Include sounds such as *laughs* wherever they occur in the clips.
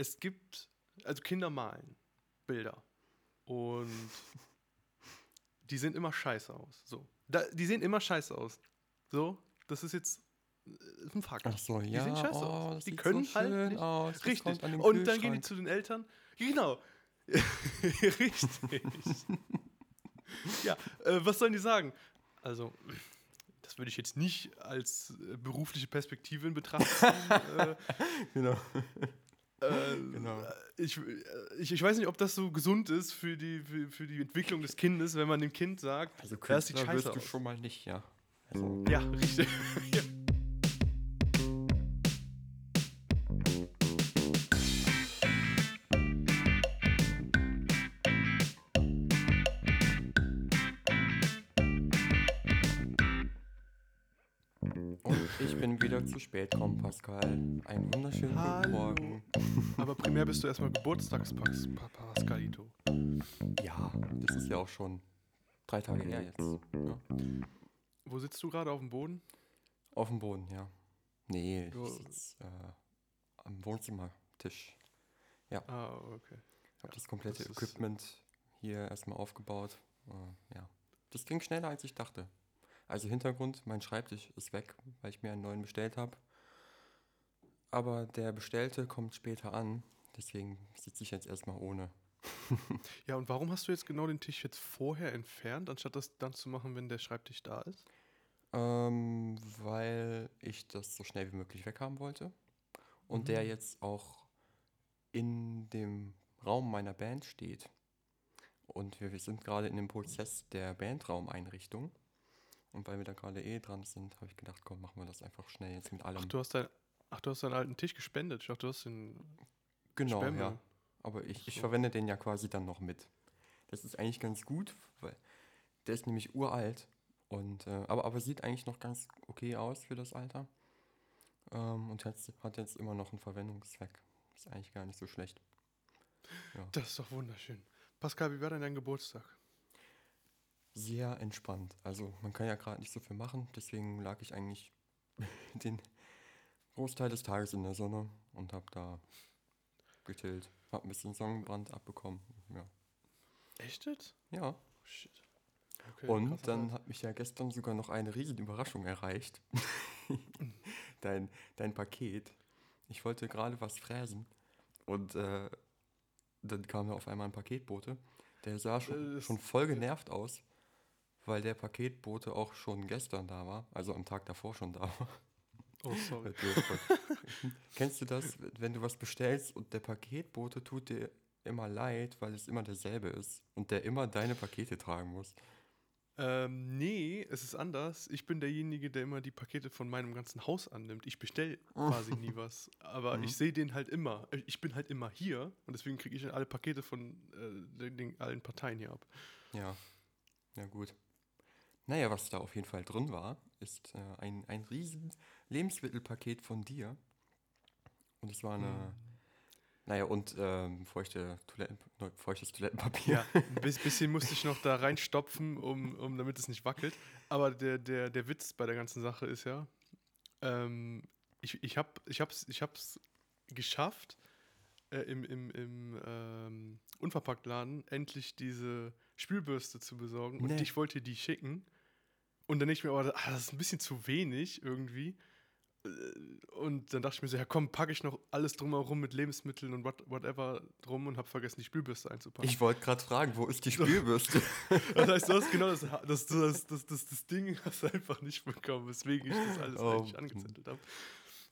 es gibt, also Kinder malen Bilder und die sehen immer scheiße aus. So. Da, die sehen immer scheiße aus. So, das ist jetzt äh, ein Fakt. Ach so, die ja, sehen scheiße oh, aus. Die können so halt nicht. aus. Richtig. Und dann gehen die zu den Eltern. *laughs* Genau. *laughs* Richtig. ja, äh, was sollen die sagen? Also, das würde ich jetzt nicht als äh, berufliche Perspektive in Betracht ziehen. äh, *laughs* Genau. Äh, Genau. ich, äh, ich, ich weiß nicht, ob das so gesund ist für die, für, für die Entwicklung des Kindes, wenn man dem Kind sagt, Also das sieht Künstler wirst scheiße du aus. schon mal nicht, ja. Also, Ja, richtig. *laughs* ja. und ich bin wieder zu spät gekommen, Pascal. Einen wunderschönen. Aber primär bist du erstmal Geburtstagspax, Pa- Pascalito. Ja, das ist ja auch schon drei Tage her jetzt. Ja. Wo sitzt du gerade auf dem Boden? Auf dem Boden, ja. Nee, ich Ja. sitze äh, am Wohnzimmertisch. Ah, okay. Ich habe das komplette das Equipment hier erstmal aufgebaut. Äh, ja. Das ging schneller, als ich dachte. Also Hintergrund, mein Schreibtisch ist weg, weil ich mir einen neuen bestellt habe. Aber der Bestellte kommt später an, deswegen sitze ich jetzt erstmal ohne. *laughs* Ja, und warum hast du jetzt genau den Tisch jetzt vorher entfernt, anstatt das dann zu machen, wenn der Schreibtisch da ist? Ähm, weil ich das so schnell wie möglich weghaben wollte. Und der jetzt auch in dem Raum meiner Band steht. Und wir, wir sind gerade in dem Prozess der Bandraumeinrichtung. Und weil wir da gerade eh dran sind, habe ich gedacht, komm, machen wir das einfach schnell jetzt mit allem. Ach, du hast, dein, ach, du hast deinen alten Tisch gespendet. Ich dachte, du hast den. genau, Sperrmüll. ja. Aber ich, ich So. verwende den ja quasi dann noch mit. Das ist eigentlich ganz gut, weil der ist nämlich uralt. Und, äh, aber, aber sieht eigentlich noch ganz okay aus für das Alter. Ähm, und hat, hat jetzt immer noch einen Verwendungszweck. Ist eigentlich gar nicht so schlecht. Das ist doch wunderschön. Pascal, wie war denn dein Geburtstag? Sehr entspannt. Also man kann ja gerade nicht so viel machen, deswegen lag ich eigentlich *laughs* den Großteil des Tages in der Sonne und habe da gechillt. Hab ein bisschen Sonnenbrand abbekommen. Ja. Echt jetzt? ja. Oh, shit. Okay, Und dann hat mich ja gestern sogar noch eine riesen Überraschung erreicht. *laughs* dein, dein Paket. Ich wollte gerade was fräsen und äh, dann kam da auf einmal ein Paketbote. Der sah schon, Äh, schon voll genervt aus, weil der Paketbote auch schon gestern da war, also am Tag davor schon da war. Oh, sorry. *laughs* Kennst du das, wenn du was bestellst und der Paketbote tut dir immer leid, weil es immer derselbe ist und der immer deine Pakete tragen muss? Ähm, nee, es ist anders. Ich bin derjenige, der immer die Pakete von meinem ganzen Haus annimmt. Ich bestelle quasi nie *laughs* was. Aber Mhm. ich sehe den halt immer. Ich bin halt immer hier und deswegen kriege ich alle Pakete von äh, den, den, allen Parteien hier ab. Ja, ja gut. Naja, was da auf jeden Fall drin war, ist äh, ein, ein riesen Lebensmittelpaket von dir. Und es war eine, Hm. naja, und ähm, feuchte Toiletten, feuchtes Toilettenpapier. Ja, ein *laughs* bis- bisschen musste ich noch da reinstopfen, um, um, damit es nicht wackelt. Aber der, der, der Witz bei der ganzen Sache ist ja, ähm, ich, ich habe ich hab's, ich hab's geschafft, äh, im, im, im ähm, Unverpacktladen endlich diese Spülbürste zu besorgen. Und Nee. ich wollte die schicken. Und dann denke ich mir, aber ah, das ist ein bisschen zu wenig irgendwie. Äh, Und dann dachte ich mir so, ja komm, packe ich noch alles drumherum mit Lebensmitteln und what, whatever drum und habe vergessen, die Spülbürste einzupacken. Ich wollte gerade fragen, wo ist die *laughs* Spülbürste? *laughs* Das heißt, du hast genau das, das, das, das, das, das Ding hast du einfach nicht bekommen, weswegen ich das alles Oh. eigentlich angezettelt habe.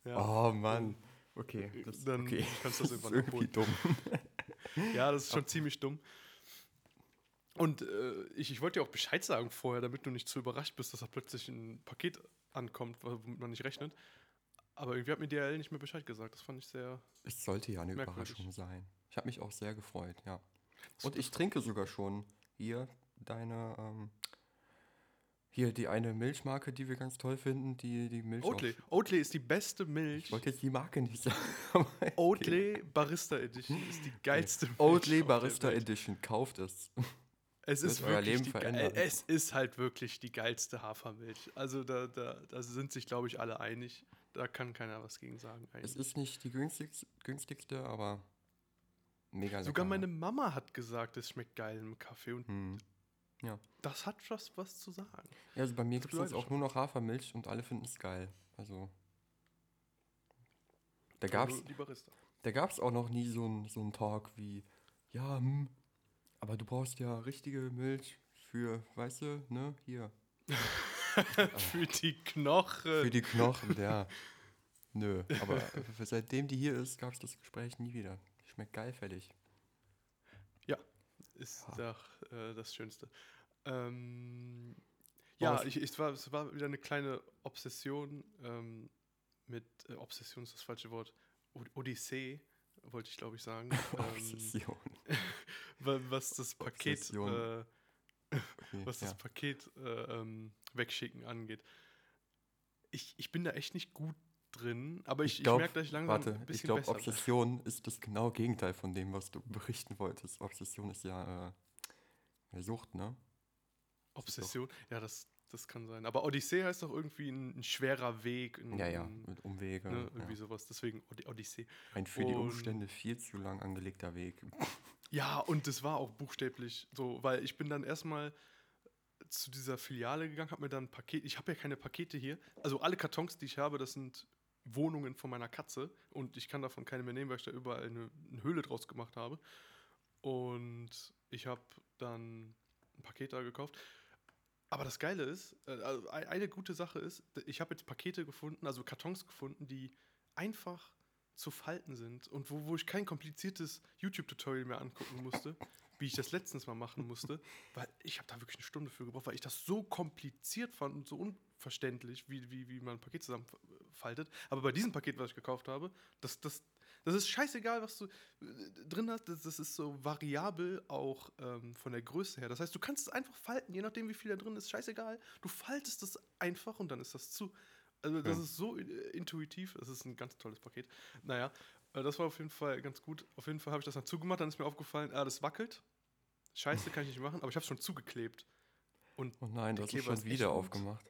Ja, Oh Mann. Okay, das, Dann okay. kannst du das das ist irgendwann irgendwie dumm. ja, das ist schon *laughs* ziemlich dumm. Und äh, ich, ich wollte dir auch Bescheid sagen vorher, damit du nicht zu überrascht bist, dass da plötzlich ein Paket ankommt, womit man nicht rechnet. Aber irgendwie hat mir DRL nicht mehr Bescheid gesagt. Das fand ich sehr. Es sollte ja eine Merkwürdig. Überraschung sein. Ich habe mich auch sehr gefreut, ja. Und ich trinke sogar schon hier deine, ähm, hier die eine Milchmarke, die wir ganz toll finden, die die Milch. Oatly. Oatly ist die beste Milch. ich wollte jetzt die Marke nicht sagen. *laughs* Oatly Barista Edition ist die geilste Milch. Oatly Barista. Edition, kauft es. Es ist euer wirklich Leben die, verändern. Es ist halt wirklich die geilste Hafermilch. Also da, da, da sind sich, glaube ich, alle einig. Da kann keiner was gegen sagen. Es Eigentlich. ist nicht die günstigste, günstigste aber Mega lecker. Sogar meine Mama hat gesagt, es schmeckt geil im Kaffee und Hm. das hat was, was zu sagen. Ja, also bei mir gibt es jetzt auch nur noch Hafermilch und alle finden es geil. Also. Da nur die Barista. da gab's auch noch nie so einen so Talk wie, ja, hm, aber du brauchst ja richtige Milch für, weißt du, ne, hier. *laughs* Für die Knochen. Für die Knochen, ja. Nö, aber seitdem die hier ist, gab es das Gespräch nie wieder. Schmeckt geilfällig. ist Ja. doch äh, das Schönste. Ähm, ja, es- ich, es, war, es war wieder eine kleine Obsession ähm, mit, äh, Obsession ist das falsche Wort, Odyssee, wollte ich glaube ich sagen. *laughs* ähm, Obsession. Was das Paket, äh, *laughs* Okay, was das ja. Paket äh, ähm, wegschicken angeht. Ich, ich bin da echt nicht gut drin, aber ich, ich, glaub- merke, dass ich langsam Warte, ein bisschen ich glaube, besser. Obsession ist das genaue Gegenteil von dem, was du berichten wolltest. Obsession ist ja äh, Sucht, ne? Obsession, ja, das, das kann sein. Aber Odyssee heißt doch irgendwie ein, ein schwerer Weg. Ein, Ja, ja, mit Umwege. ne, irgendwie ja. sowas. Deswegen Od- Odyssee. Ein für die Umstände viel zu lang angelegter Weg. *laughs* Ja, und das war auch buchstäblich so, weil ich bin dann erstmal zu dieser Filiale gegangen, habe mir dann ein Paket, ich habe ja keine Pakete hier, also alle Kartons, die ich habe, das sind Wohnungen von meiner Katze und ich kann davon keine mehr nehmen, weil ich da überall eine, eine Höhle draus gemacht habe. Und ich habe dann ein Paket da gekauft. Aber das Geile ist, äh, also ei- eine gute Sache ist, ich habe jetzt Pakete gefunden, also Kartons gefunden, die einfach zu falten sind und wo, wo ich kein kompliziertes YouTube-Tutorial mehr angucken musste, wie ich das letztens mal machen musste, weil ich habe da wirklich eine Stunde für gebraucht, weil ich das so kompliziert fand und so unverständlich, wie, wie, wie man ein Paket zusammenfaltet. Aber bei diesem Paket, was ich gekauft habe, das, das, das ist scheißegal, was du äh, drin hast. Das, das ist so variabel auch ähm, von der Größe her. Das heißt, du kannst es einfach falten, je nachdem, wie viel da drin ist. Scheißegal. Du faltest es einfach und dann ist das zu. Also, das ist so äh, intuitiv. Das ist ein ganz tolles Paket. Naja, äh, das war auf jeden Fall ganz gut. Auf jeden Fall habe ich das dann zugemacht. Dann ist mir aufgefallen, ah, das wackelt. Scheiße, kann ich nicht machen. Aber ich habe es schon zugeklebt. Und Oh nein, das ist schon wieder aufgemacht.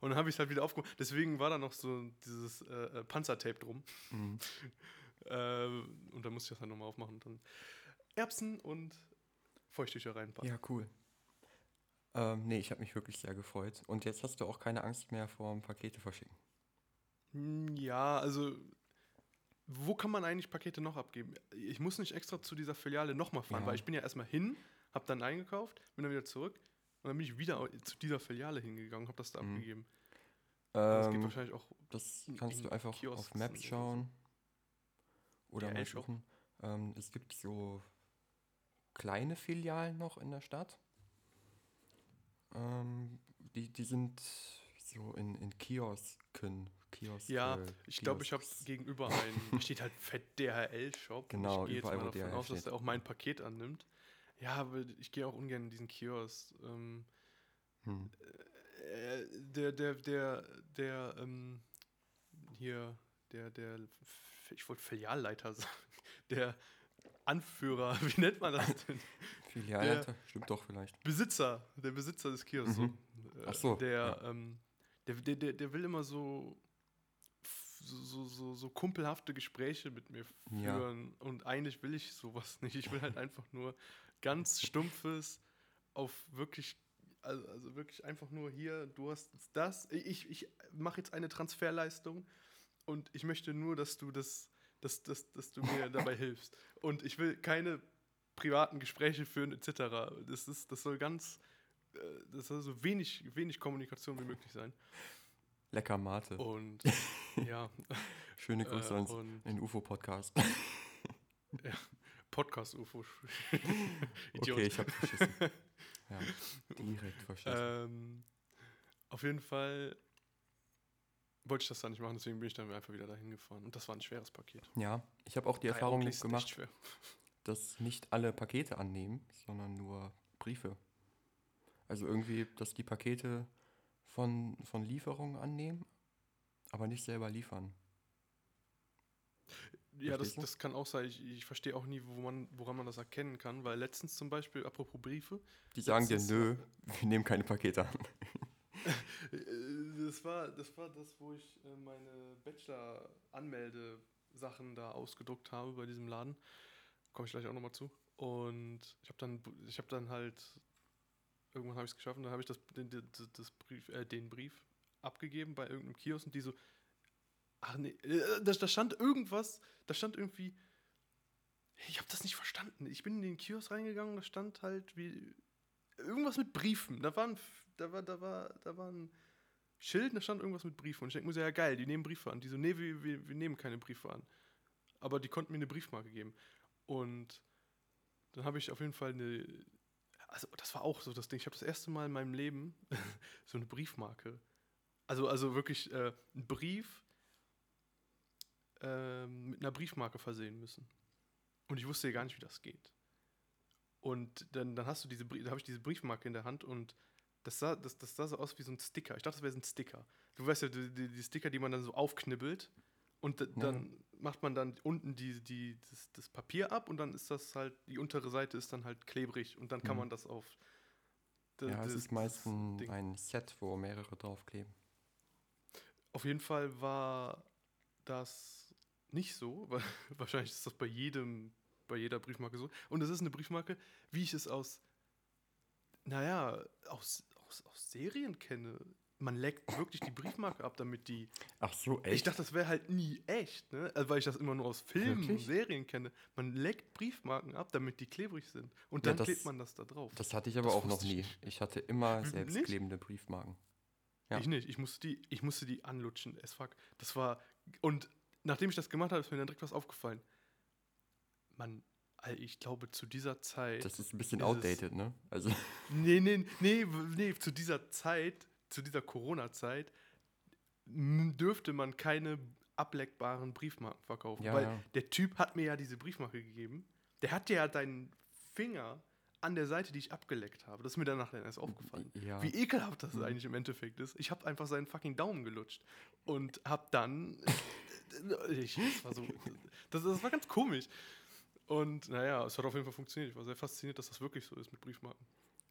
und dann habe ich es halt wieder aufgemacht. Deswegen war da noch so dieses äh, äh, Panzertape drum. Mhm. *laughs* Äh, und dann musste ich das dann nochmal aufmachen. Und dann Erbsen und Feuchttücher reinpacken. Ja, cool. Ähm, nee, ich habe mich wirklich sehr gefreut. Und jetzt hast du auch keine Angst mehr vor dem Pakete verschicken. Hm, Ja, also wo kann man eigentlich Pakete noch abgeben? Ich muss nicht extra zu dieser Filiale nochmal fahren, Ja. weil ich bin ja erstmal hin, habe dann eingekauft, bin dann wieder zurück und dann bin ich wieder zu dieser Filiale hingegangen, habe das da Mhm. abgegeben. Das geht Ähm, wahrscheinlich auch. das kannst du einfach Kiosks auf Maps schauen. Oder Ja, mal suchen. Ähm, es gibt so kleine Filialen noch in der Stadt. Ähm, die, die sind so in, in Kiosken. Kiosk, Ja, Ich glaube, ich habe gegenüber einen, *laughs* steht halt fett DHL-Shop. Genau, ich gehe jetzt mal davon DHL aus, dass steht. der auch mein Paket annimmt. Ja, aber ich gehe auch ungern in diesen Kiosk. Ähm, Hm. äh, der, der, der, der, ähm, hier, der, der, ich wollte Filialleiter *laughs* sagen, der Anführer, *laughs* wie nennt man das denn? Filialleiter, stimmt doch vielleicht. Besitzer, der Besitzer des Kiosks. Mhm. So. Ach so, Der, ja. ähm, der, der, der, der will immer so, so, so, so, kumpelhafte Gespräche mit mir Ja. führen. Und eigentlich will ich sowas *laughs* nicht. Ich will halt einfach nur ganz stumpfes, auf wirklich, also, also wirklich einfach nur hier, du hast das. Ich, ich mache jetzt eine Transferleistung und ich möchte nur, dass du das, dass, dass, dass du mir *laughs* dabei hilfst. Und ich will keine privaten Gespräche führen, etc. Das, ist, das soll ganz, äh, das soll so wenig, wenig Kommunikation wie möglich sein. Lecker Mate. Und *laughs* ja, Schöne Grüße äh, und den UFO-Podcast. Podcast-UFO. *laughs* Okay, ich habe verschissen. *laughs* Ja, direkt verschissen. Ähm, auf jeden Fall wollte ich das dann nicht machen, deswegen bin ich dann einfach wieder dahin gefahren. Und das war ein schweres Paket. ja, ich habe auch die Erfahrung echt gemacht, schwer. Dass nicht alle Pakete annehmen, sondern nur Briefe. Also irgendwie, dass die Pakete von, von Lieferungen annehmen, aber nicht selber liefern. Ja, das, das kann auch sein. Ich, ich verstehe auch nie, wo man, woran man das erkennen kann, weil letztens zum Beispiel, apropos Briefe, Die sagen dir, nö, *laughs* wir nehmen keine Pakete an. *laughs* Das war, das war das, wo ich äh, meine Bachelor-Anmelde-Sachen da ausgedruckt habe bei diesem Laden. Komme ich gleich auch nochmal zu. Und ich habe dann, ich dann halt, irgendwann habe ich es geschafft und dann habe ich das, den, den, das Brief, äh, den Brief abgegeben bei irgendeinem Kiosk und die so, ach nee, äh, da, da stand irgendwas, da stand irgendwie, ich habe das nicht verstanden. Ich bin in den Kiosk reingegangen, da stand halt wie irgendwas mit Briefen. Da waren, da war, da war, da war ein Schild, da stand irgendwas mit Briefen. Und ich denke mir so, ja geil, die nehmen Briefe an. Die so, nee, wir, wir, wir nehmen keine Briefe an. Aber die konnten mir eine Briefmarke geben. Und dann habe ich auf jeden Fall eine, also das war auch so das Ding. Ich habe das erste Mal in meinem Leben *laughs* so eine Briefmarke. Also, also wirklich äh, einen Brief äh, mit einer Briefmarke versehen müssen. Und ich wusste ja gar nicht, wie das geht. Und dann, dann hast du diese, da habe ich diese Briefmarke in der Hand und das sah, das, das sah so aus wie so ein Sticker. Ich dachte, das wäre so ein Sticker. Du weißt ja, die, die Sticker, die man dann so aufknibbelt und dann macht man dann unten die, die, das, das Papier ab und dann ist das halt, die untere Seite ist dann halt klebrig und dann kann Mhm. man das auf. Ja, es das- ist meist das ein, Ding. ein Set, wo mehrere draufkleben. Auf jeden Fall war das nicht so. *laughs* weil Wahrscheinlich ist das bei jedem, bei jeder Briefmarke so. Und es ist eine Briefmarke, wie ich es aus, naja, aus, aus, aus Serien kenne. Man leckt wirklich die Briefmarke ab, damit die. Ach so, Ich dachte, das wäre halt nie echt, ne? Also, weil ich das immer nur aus Filmen und Wirklich? Serien kenne. Man leckt Briefmarken ab, damit die klebrig sind. Und Ja, dann das- klebt man das da drauf. Das hatte ich aber Das auch noch nie. Ich hatte immer selbstklebende Briefmarken. Ja. Ich nicht. Ich musste die, ich musste die anlutschen. Es fuck. Das war. Und nachdem ich das gemacht habe, ist mir dann direkt was aufgefallen. Man, ich glaube, zu dieser Zeit. Das ist ein bisschen outdated, ne? Also, Nee, nee, nee, nee, zu dieser Zeit, zu dieser Corona-Zeit, dürfte man keine ableckbaren Briefmarken verkaufen. Ja, weil ja. der Typ hat mir ja diese Briefmarke gegeben. Der hat ja deinen Finger an der Seite, die ich abgeleckt habe. Das ist mir danach dann erst aufgefallen. ja. Wie ekelhaft das Mhm. eigentlich im Endeffekt ist. Ich habe einfach seinen fucking Daumen gelutscht und habe dann. *laughs* ich, das, war so, das, das war ganz komisch. Und naja, es hat auf jeden Fall funktioniert. Ich war sehr fasziniert, dass das wirklich so ist mit Briefmarken.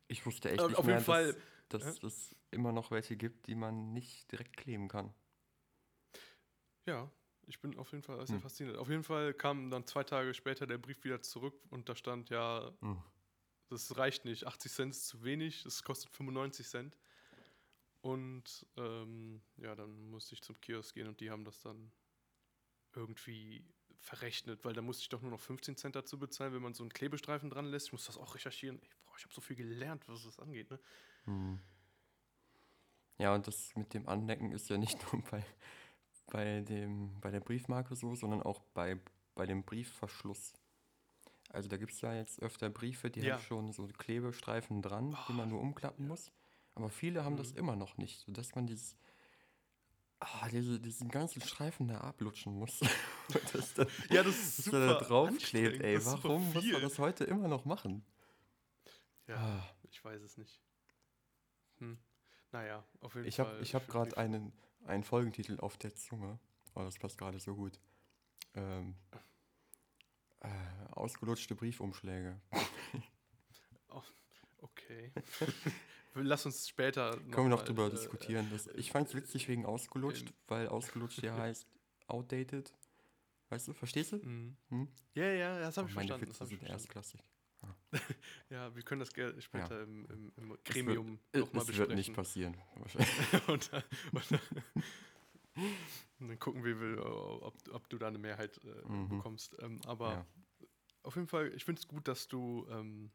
Ich wusste echt nicht auf mehr, jeden Fall, dass, dass es immer noch welche gibt, die man nicht direkt kleben kann. Ja, ich bin auf jeden Fall sehr Hm. fasziniert. Auf jeden Fall kam dann zwei Tage später der Brief wieder zurück und da stand ja, Hm. das reicht nicht, 80 Cent ist zu wenig, es kostet 95 Cent. Und ähm, ja, dann musste ich zum Kiosk gehen und die haben das dann irgendwie verrechnet, weil da musste ich doch nur noch 15 Cent dazu bezahlen, wenn man so einen Klebestreifen dran lässt. Ich muss das auch recherchieren. Ich, boah, ich habe so viel gelernt, was das angeht. Ne? Hm. Ja, und das mit dem Anlecken ist ja nicht *laughs* nur bei, bei, dem, bei der Briefmarke so, sondern auch bei, bei dem Briefverschluss. Also da gibt es ja jetzt öfter Briefe, die Ja. haben schon so Klebestreifen dran, die man nur umklappen muss. Aber viele haben das Mhm. immer noch nicht, sodass man dieses, ah, diese, diesen ganzen Streifen da ablutschen muss. *laughs* Das dann, Ja, das ist dass er da super draufklebt, ey. das super Warum muss man das heute immer noch machen? Ja, Ah. ich weiß es nicht. Hm. Naja, auf jeden Ich Fall. habe ich hab für gerade einen, einen Folgentitel auf der Zunge. Oh, das passt gerade so gut. Ähm, äh, ausgelutschte Briefumschläge. Okay. *laughs* Lass uns später. Können wir noch mal, drüber äh, diskutieren. Das, ich fand es witzig wegen ausgelutscht, in- weil ausgelutscht ja *laughs* heißt outdated. Weißt du, verstehst du? Mhm. Hm? Ja, ja, das habe Oh, ich Meine verstanden. Das Witze hab sind verstanden. erstklassig. *laughs* Ja, wir können das später im, im, im Es Gremium wird, nochmal es besprechen. wird nicht passieren. *laughs* und, dann, und, dann, und *laughs* dann gucken wir, ob, ob du da eine Mehrheit äh, Mhm. bekommst. Ähm, aber Ja. auf jeden Fall, ich finde es gut, dass du, ähm,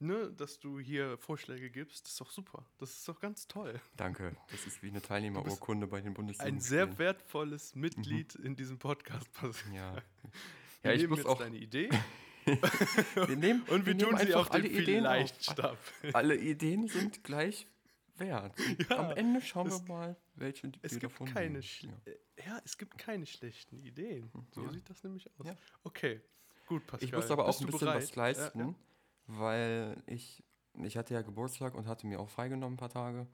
ne, dass du hier Vorschläge gibst. Das ist doch super. Das ist doch ganz toll. Danke. Das ist wie eine Teilnehmerurkunde bei den Bundesliga. Ein sehr wertvolles Mitglied in diesem Podcast. Ja. Ja, ich muss jetzt auch. deine Idee Wir *laughs* nehmen, und wir, nehmen tun sie auf alle Ideen auf. Alle Ideen sind gleich wert. *laughs* Ja, Am Ende schauen es- wir mal, welche die Es wir gibt keine Ja. äh, ja, es gibt keine schlechten Ideen. So Ja. sieht das nämlich aus. Okay, gut, Pascal. Ich muss aber auch ein bisschen bereit? was leisten, weil ich, ich hatte ja Geburtstag und hatte mir auch freigenommen ein paar Tage.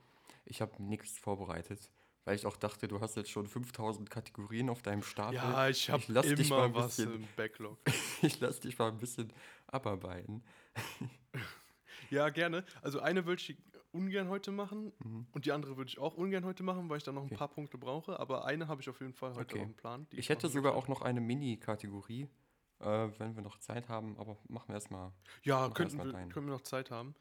Ich habe nichts vorbereitet, weil ich auch dachte, du hast jetzt schon 5000 Kategorien auf deinem Stapel. Ja, ich habe lass dich mal immer ein was bisschen- im Backlog. *laughs* Ich lasse dich mal ein bisschen abarbeiten. *laughs* Ja, gerne. Also eine würde ich ungern heute machen Mhm. und die andere würde ich auch ungern heute machen, weil ich dann noch ein Okay. paar Punkte brauche. Aber eine habe ich auf jeden Fall heute Okay. auf dem Plan. die Ich hätte sogar auch noch eine Mini-Kategorie. äh, wenn wir noch Zeit haben, aber machen wir erstmal. Ja, könnten erst mal wir, können wir noch Zeit haben.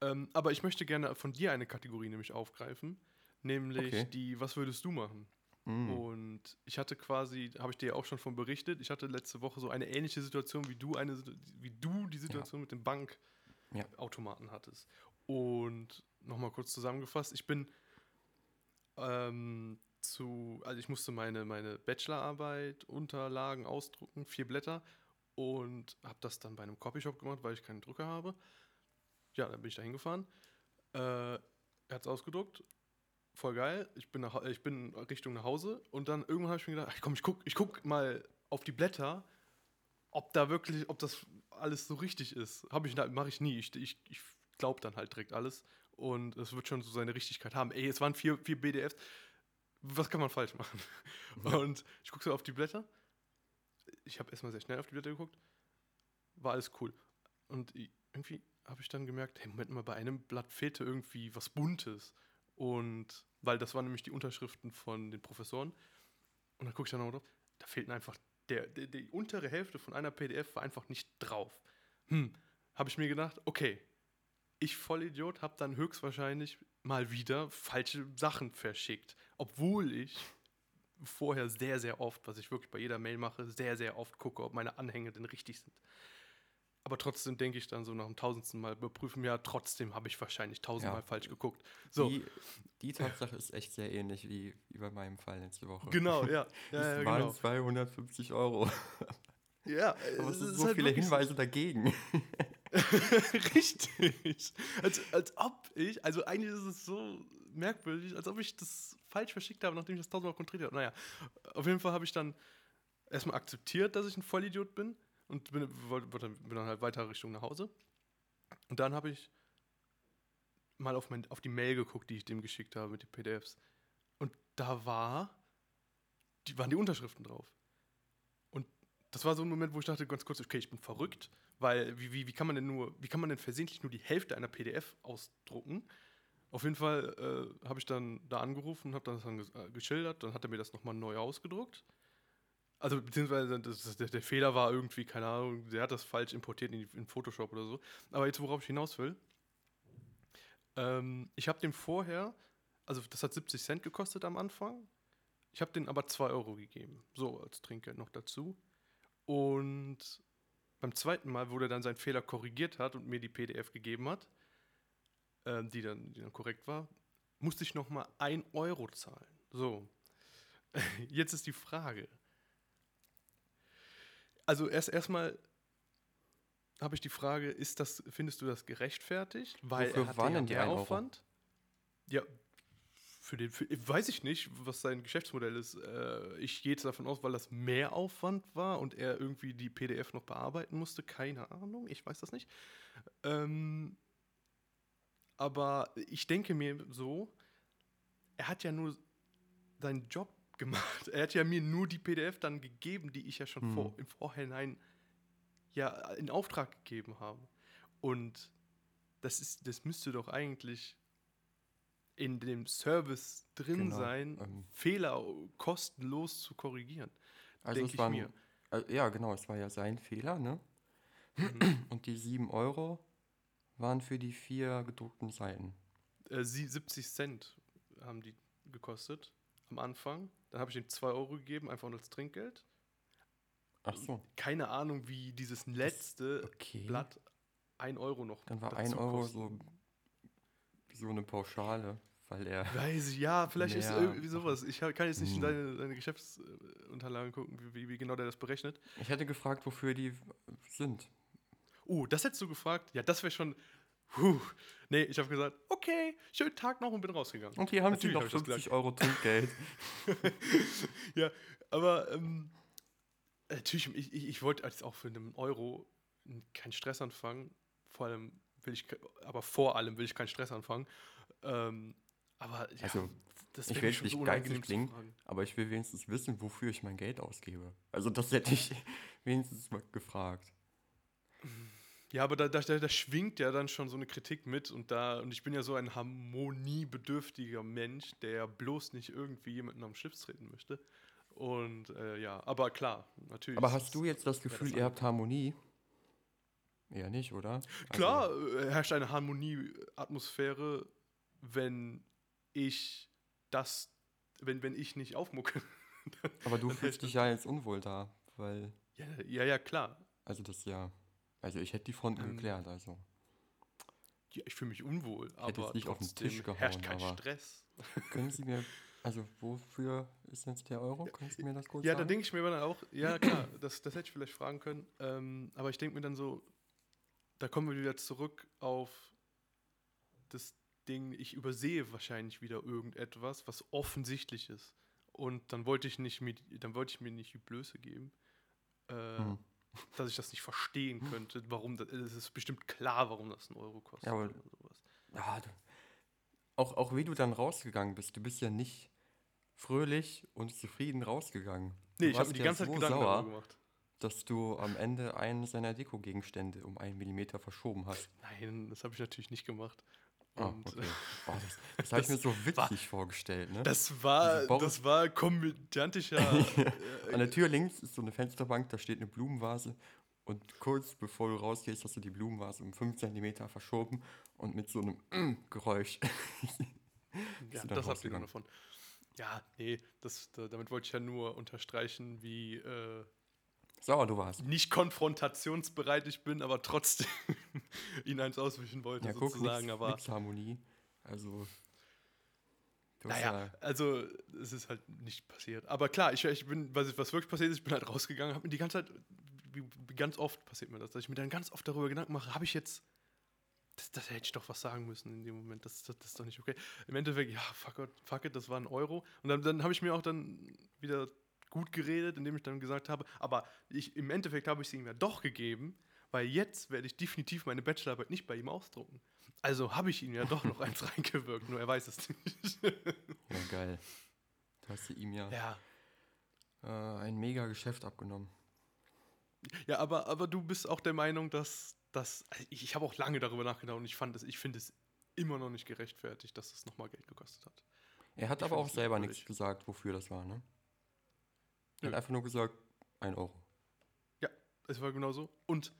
Ähm, aber ich möchte gerne von dir eine Kategorie nämlich aufgreifen. Nämlich Okay. die, was würdest du machen? Mm. Und ich hatte quasi, habe ich dir ja auch schon von berichtet, ich hatte letzte Woche so eine ähnliche Situation, wie du, eine, wie du die Situation mit dem Ja. Bankautomaten hattest. Und nochmal kurz zusammengefasst, ich bin ähm, zu, also ich musste meine, meine Bachelorarbeit, Unterlagen ausdrucken, vier Blätter und habe das dann bei einem Copyshop gemacht, weil ich keinen Drucker habe. Ja, dann bin ich da hingefahren. Äh, er hat es ausgedruckt. Voll geil. Ich bin, nach, ich bin Richtung nach Hause und dann irgendwann habe ich mir gedacht, ach, komm, ich guck, ich guck mal auf die Blätter, ob da wirklich, ob das alles so richtig ist. Habe ich, mache ich nie. Ich, ich, ich glaube dann halt direkt alles und es wird schon so seine Richtigkeit haben. Ey, es waren vier, vier BDFs. Was kann man falsch machen? Und ich gucke so auf die Blätter. Ich habe erstmal sehr schnell auf die Blätter geguckt. War alles cool. Und irgendwie habe ich dann gemerkt, hey, Moment mal, bei einem Blatt fehlte irgendwie was Buntes. Und weil das waren nämlich die Unterschriften von den Professoren. Und dann gucke ich dann noch drauf, da fehlten einfach, der, der, die untere Hälfte von einer PDF war einfach nicht drauf. Hm, habe ich mir gedacht, okay, ich Vollidiot habe dann höchstwahrscheinlich mal wieder falsche Sachen verschickt. Obwohl ich vorher sehr, sehr oft, was ich wirklich bei jeder Mail mache, sehr, sehr oft gucke, ob meine Anhänge denn richtig sind. Aber trotzdem denke ich dann so nach dem tausendsten Mal überprüfen, ja, trotzdem habe ich wahrscheinlich tausendmal Ja. falsch geguckt. So, Die, die Tatsache ist echt sehr ähnlich wie, wie bei meinem Fall letzte Woche. genau, ja. *laughs* ja, Es ja waren genau. 250 Euro. *laughs* Ja, *laughs* Aber es sind so halt viele. Hinweise dagegen. Richtig. Als, als ob ich, also eigentlich ist es so merkwürdig, als ob ich das falsch verschickt habe, nachdem ich das tausendmal kontrolliert habe. Naja, auf jeden Fall habe ich dann erstmal akzeptiert, dass ich ein Vollidiot bin und bin, bin dann halt weiter Richtung nach Hause. Und dann habe ich mal auf, mein, auf die Mail geguckt, die ich dem geschickt habe mit den PDFs. Und da war, die, waren die Unterschriften drauf. Und das war so ein Moment, wo ich dachte ganz kurz, okay, ich bin verrückt, weil wie, wie, wie kann man denn nur, wie kann man denn versehentlich nur die Hälfte einer PDF ausdrucken? Auf jeden Fall äh, habe ich dann da angerufen habe das dann äh, geschildert, dann hat er mir das nochmal neu ausgedruckt. Also beziehungsweise das, der, der Fehler war irgendwie, keine Ahnung, der hat das falsch importiert in, in Photoshop oder so. Aber jetzt, worauf ich hinaus will, ähm, ich habe dem vorher, also das hat 70 Cent gekostet am Anfang, ich habe den aber 2 Euro gegeben, so als Trinkgeld noch dazu. Und beim zweiten Mal, wo der dann seinen Fehler korrigiert hat und mir die PDF gegeben hat, ähm, die, dann, die dann korrekt war, musste ich nochmal 1 Euro zahlen. So. *laughs* Jetzt ist die Frage. Also erst erstmal habe ich die Frage, ist das, findest du das gerechtfertigt? Weil Wofür er hatte waren denn die mehr 1 Euro? Aufwand. Ja, für den, für, weiß ich nicht, was sein Geschäftsmodell ist. Äh, ich gehe jetzt davon aus, weil das mehr Aufwand war und er irgendwie die PDF noch bearbeiten musste. Keine Ahnung, ich weiß das nicht. Ähm, aber ich denke mir so, er hat ja nur seinen Job gemacht. Er hat ja mir nur die PDF dann gegeben, die ich ja schon Hm. vor, im Vorhinein ja in Auftrag gegeben habe. Und das ist, das müsste doch eigentlich in dem Service drin Genau, sein, ähm. Fehler kostenlos zu korrigieren. Also Denk es ich waren, mir. äh, ja, genau, es war ja sein Fehler, ne? Mhm. *clears throat* Und die 7 Euro waren für die vier gedruckten Seiten. Äh, sie, 70 Cent haben die gekostet am Anfang. Dann habe ich ihm 2 Euro gegeben, einfach nur als Trinkgeld. Ach so, Keine Ahnung, wie dieses letzte okay. Blatt 1 Euro noch. Dann war dazu 1 Euro so, so eine Pauschale, weil er. Weiß ich, ja, vielleicht ist irgendwie sowas. Ich kann jetzt nicht in Hm. deine, deine Geschäftsunterlagen gucken, wie, wie, wie genau der das berechnet. Ich hätte gefragt, wofür die sind. Oh, das hättest du gefragt? Ja, das wäre schon. Puh. Nee, ich habe gesagt, okay, schönen Tag noch und bin rausgegangen. Und hier haben sie Natürlich noch ich das 50 Euro Trinkgeld. *laughs* ja, aber ähm, natürlich, ich, ich, ich wollte jetzt auch für einen Euro keinen Stress anfangen. Vor allem will ich, aber vor allem will ich keinen Stress anfangen. Ähm, aber ja, Also, das ich will schon nicht so geizig klingen, aber ich will wenigstens wissen, wofür ich mein Geld ausgebe. Also das hätte ich *laughs* wenigstens mal gefragt. Ja, aber da, da, da, schwingt ja dann schon so eine Kritik mit und da, und ich bin ja so ein harmoniebedürftiger Mensch, der bloß nicht irgendwie jemanden am Schlips treten möchte. Und äh, ja, aber klar, natürlich. Aber hast du jetzt das Gefühl, das ihr habt Harmonie? Eher nicht, oder? Klar Also, herrscht eine Harmonieatmosphäre, wenn ich das, wenn, wenn ich nicht aufmucke. aber du *laughs* fühlst dich ja jetzt unwohl da, weil, ja, ja, ja, klar. also das ja, also ich hätte die Fronten Ähm, geklärt, also. Ja, ich fühle mich unwohl, hätte aber nicht auf den Tisch gehauen, herrscht kein aber- Stress. Können *laughs* Sie mir, also wofür ist jetzt der Euro? Können Sie mir das kurz Ja, da sagen? denke ich mir dann auch, ja klar, *clears throat* das, das hätte ich vielleicht fragen können, ähm, aber ich denke mir dann so, da kommen wir wieder zurück auf das Ding, ich übersehe wahrscheinlich wieder irgendetwas, was offensichtlich ist. Und dann wollte ich nicht mir, dann wollte ich mir nicht die Blöße geben, äh, Hm. Dass ich das nicht verstehen könnte, warum das, es ist bestimmt klar, warum das ein Euro kostet Ja, aber- oder sowas. Ja, du, auch, auch wie du dann rausgegangen bist, du bist ja nicht fröhlich und zufrieden rausgegangen. Nee, Du ich habe mir die ganze Zeit so Gedanken sauer, darüber gemacht. dass du am Ende einen seiner Dekogegenstände um einen Millimeter verschoben hast. Nein, das habe ich natürlich nicht gemacht. Ah, okay. *laughs* Oh, das das habe ich mir so war- witzig vorgestellt. Ne? Das war, das war komödiantischer. *laughs* An der Tür links ist so eine Fensterbank, da steht eine Blumenvase. Und kurz bevor du rausgehst, hast du die Blumenvase um 5 cm verschoben und mit so einem *clears throat* Geräusch. *laughs* ja, das habt ihr nur davon. Ja, nee, das, da, damit wollte ich ja nur unterstreichen, wie äh, Sauer du warst. nicht konfrontationsbereit ich bin, aber trotzdem *laughs* ihn eins auswischen wollte, Ja, guck, sozusagen. nix, aber nix Harmonie. Also. Naja, also es ist halt nicht passiert. Aber klar, ich, ich bin, was, was wirklich passiert ist, ich bin halt rausgegangen, habe mir die ganze Zeit, wie, wie ganz oft passiert mir das, dass ich mir dann ganz oft darüber Gedanken mache, habe ich jetzt, das, das hätte ich doch was sagen müssen in dem Moment, das, das, das ist doch nicht okay. Im Endeffekt, ja, fuck it, fuck it das war ein Euro. Und dann, dann habe ich mir auch dann wieder gut geredet, indem ich dann gesagt habe, aber ich, im Endeffekt habe ich sie ihm ja doch gegeben, weil jetzt werde ich definitiv meine Bachelorarbeit nicht bei ihm ausdrucken. Also habe ich ihn ja doch noch eins *laughs* reingewirkt, nur er weiß es nicht. Ja, geil. Da hast du ihm ja, ja. Äh, ein mega Geschäft abgenommen. Ja, aber, aber du bist auch der Meinung, dass das. Ich, ich habe auch lange darüber nachgedacht und ich fand es, ich finde es immer noch nicht gerechtfertigt, dass es nochmal Geld gekostet hat. Er hat Ich aber auch selber nichts gesagt, wofür das war, ne? Er hat einfach nur gesagt, ein Euro. Es war genau so. Und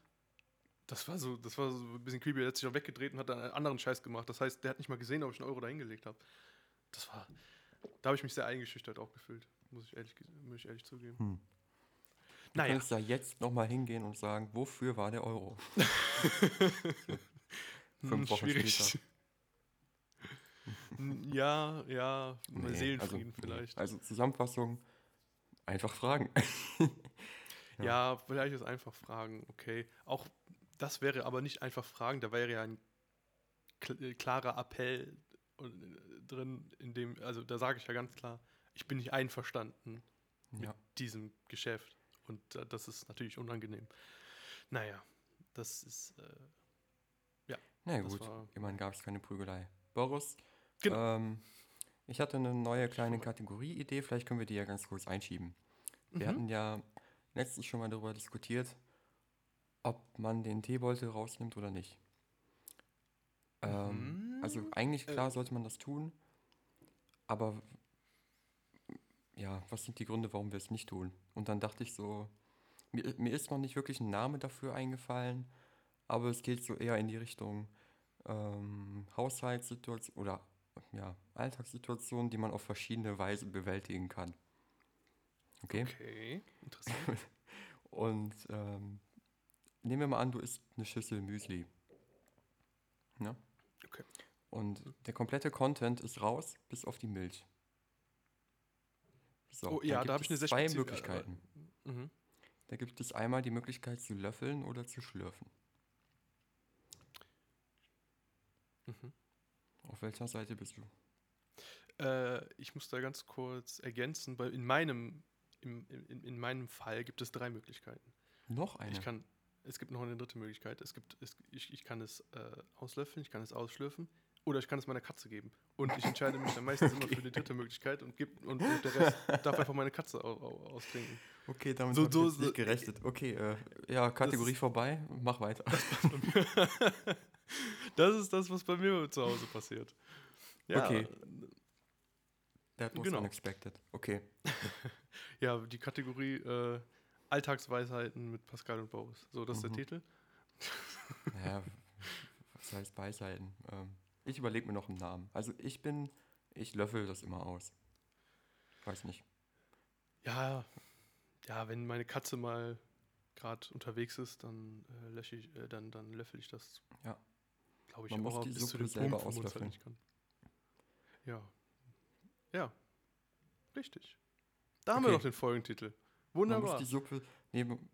das war so, das war so ein bisschen creepy. Er hat sich auch weggedreht und hat dann einen anderen Scheiß gemacht. Das heißt, der hat nicht mal gesehen, ob ich einen Euro da hingelegt habe. Das war. Da habe ich mich sehr eingeschüchtert auch gefühlt. Muss ich ehrlich, muss ich ehrlich zugeben. Hm. Du Naja. kannst da jetzt nochmal hingehen und sagen, wofür war der Euro? *laughs* Hm, Fünf Wochen schwierig. später. Ja, ja, Nee, Seelenfrieden also, vielleicht. Also Zusammenfassung, einfach fragen. *laughs* Ja. Ja, vielleicht ist einfach fragen, okay. Auch das wäre aber nicht einfach fragen, da wäre ja ein äh, klarer Appell äh, drin, in dem, also da sage ich ja ganz klar, ich bin nicht einverstanden mit ja. diesem Geschäft. Und das ist natürlich unangenehm. Naja, das ist, äh, Na das gut, immerhin gab es keine Prügelei. Boris, Genau. ähm, ich hatte eine neue kleine. Kategorie-Idee, vielleicht können wir die ja ganz kurz einschieben. Wir Mhm. hatten ja letztens schon mal darüber diskutiert, ob man den Teebeutel rausnimmt oder nicht. Ähm, also Mhm. eigentlich klar Äh. sollte man das tun, aber ja, was sind die Gründe, warum wir es nicht tun? Und dann dachte ich so, mir, mir ist noch nicht wirklich ein Name dafür eingefallen, aber es geht so eher in die Richtung ähm, Haushaltssituation oder ja, Alltagssituationen, die man auf verschiedene Weise bewältigen kann. Okay? okay, interessant. *laughs* Und ähm, nehmen wir mal an, du isst eine Schüssel Müsli. Ne? Okay. Und der komplette Content ist raus, bis auf die Milch. So, Oh, ja, da habe ich eine sehr zwei Möglichkeiten. mhm. Da gibt es einmal die Möglichkeit zu löffeln oder zu schlürfen. Mhm. Auf welcher Seite bist du? Äh, ich muss da ganz kurz ergänzen, weil in meinem, im, in, in meinem Fall gibt es drei Möglichkeiten. Noch eine. Ich kann, es gibt noch eine dritte Möglichkeit. Es gibt, es, ich, ich kann es äh, auslöffeln, ich kann es ausschlürfen oder ich kann es meiner Katze geben. Und ich entscheide mich dann meistens immer für die dritte Möglichkeit und, geb, und der Rest darf einfach meine Katze au, au, austrinken. Okay, damit So- ich so- jetzt nicht gerechnet. Okay, äh, ja, Kategorie vorbei, mach weiter. *laughs* das ist das, was bei mir zu Hause passiert. Ja, Okay. That was Genau. unexpected. Okay. *laughs* Ja, die Kategorie äh, Alltagsweisheiten mit Pascal und Boris. So, das ist Mhm. der Titel. *laughs* Ja, was heißt Beiseiten? Ähm, ich überlege mir noch einen Namen. Also ich bin, ich löffel das immer aus. Weiß nicht. Ja, ja, wenn meine Katze mal gerade unterwegs ist, dann äh, ich, äh, dann, dann löffel ich das. Ja. Glaube ich, Man muss auch die bis zu Suppe dem selber Punkt, wo man's halt nicht kann. Ja. Ja. Richtig. Da haben wir Okay. doch den Folgentitel. Man muss Wunderbar. die Suppe neben.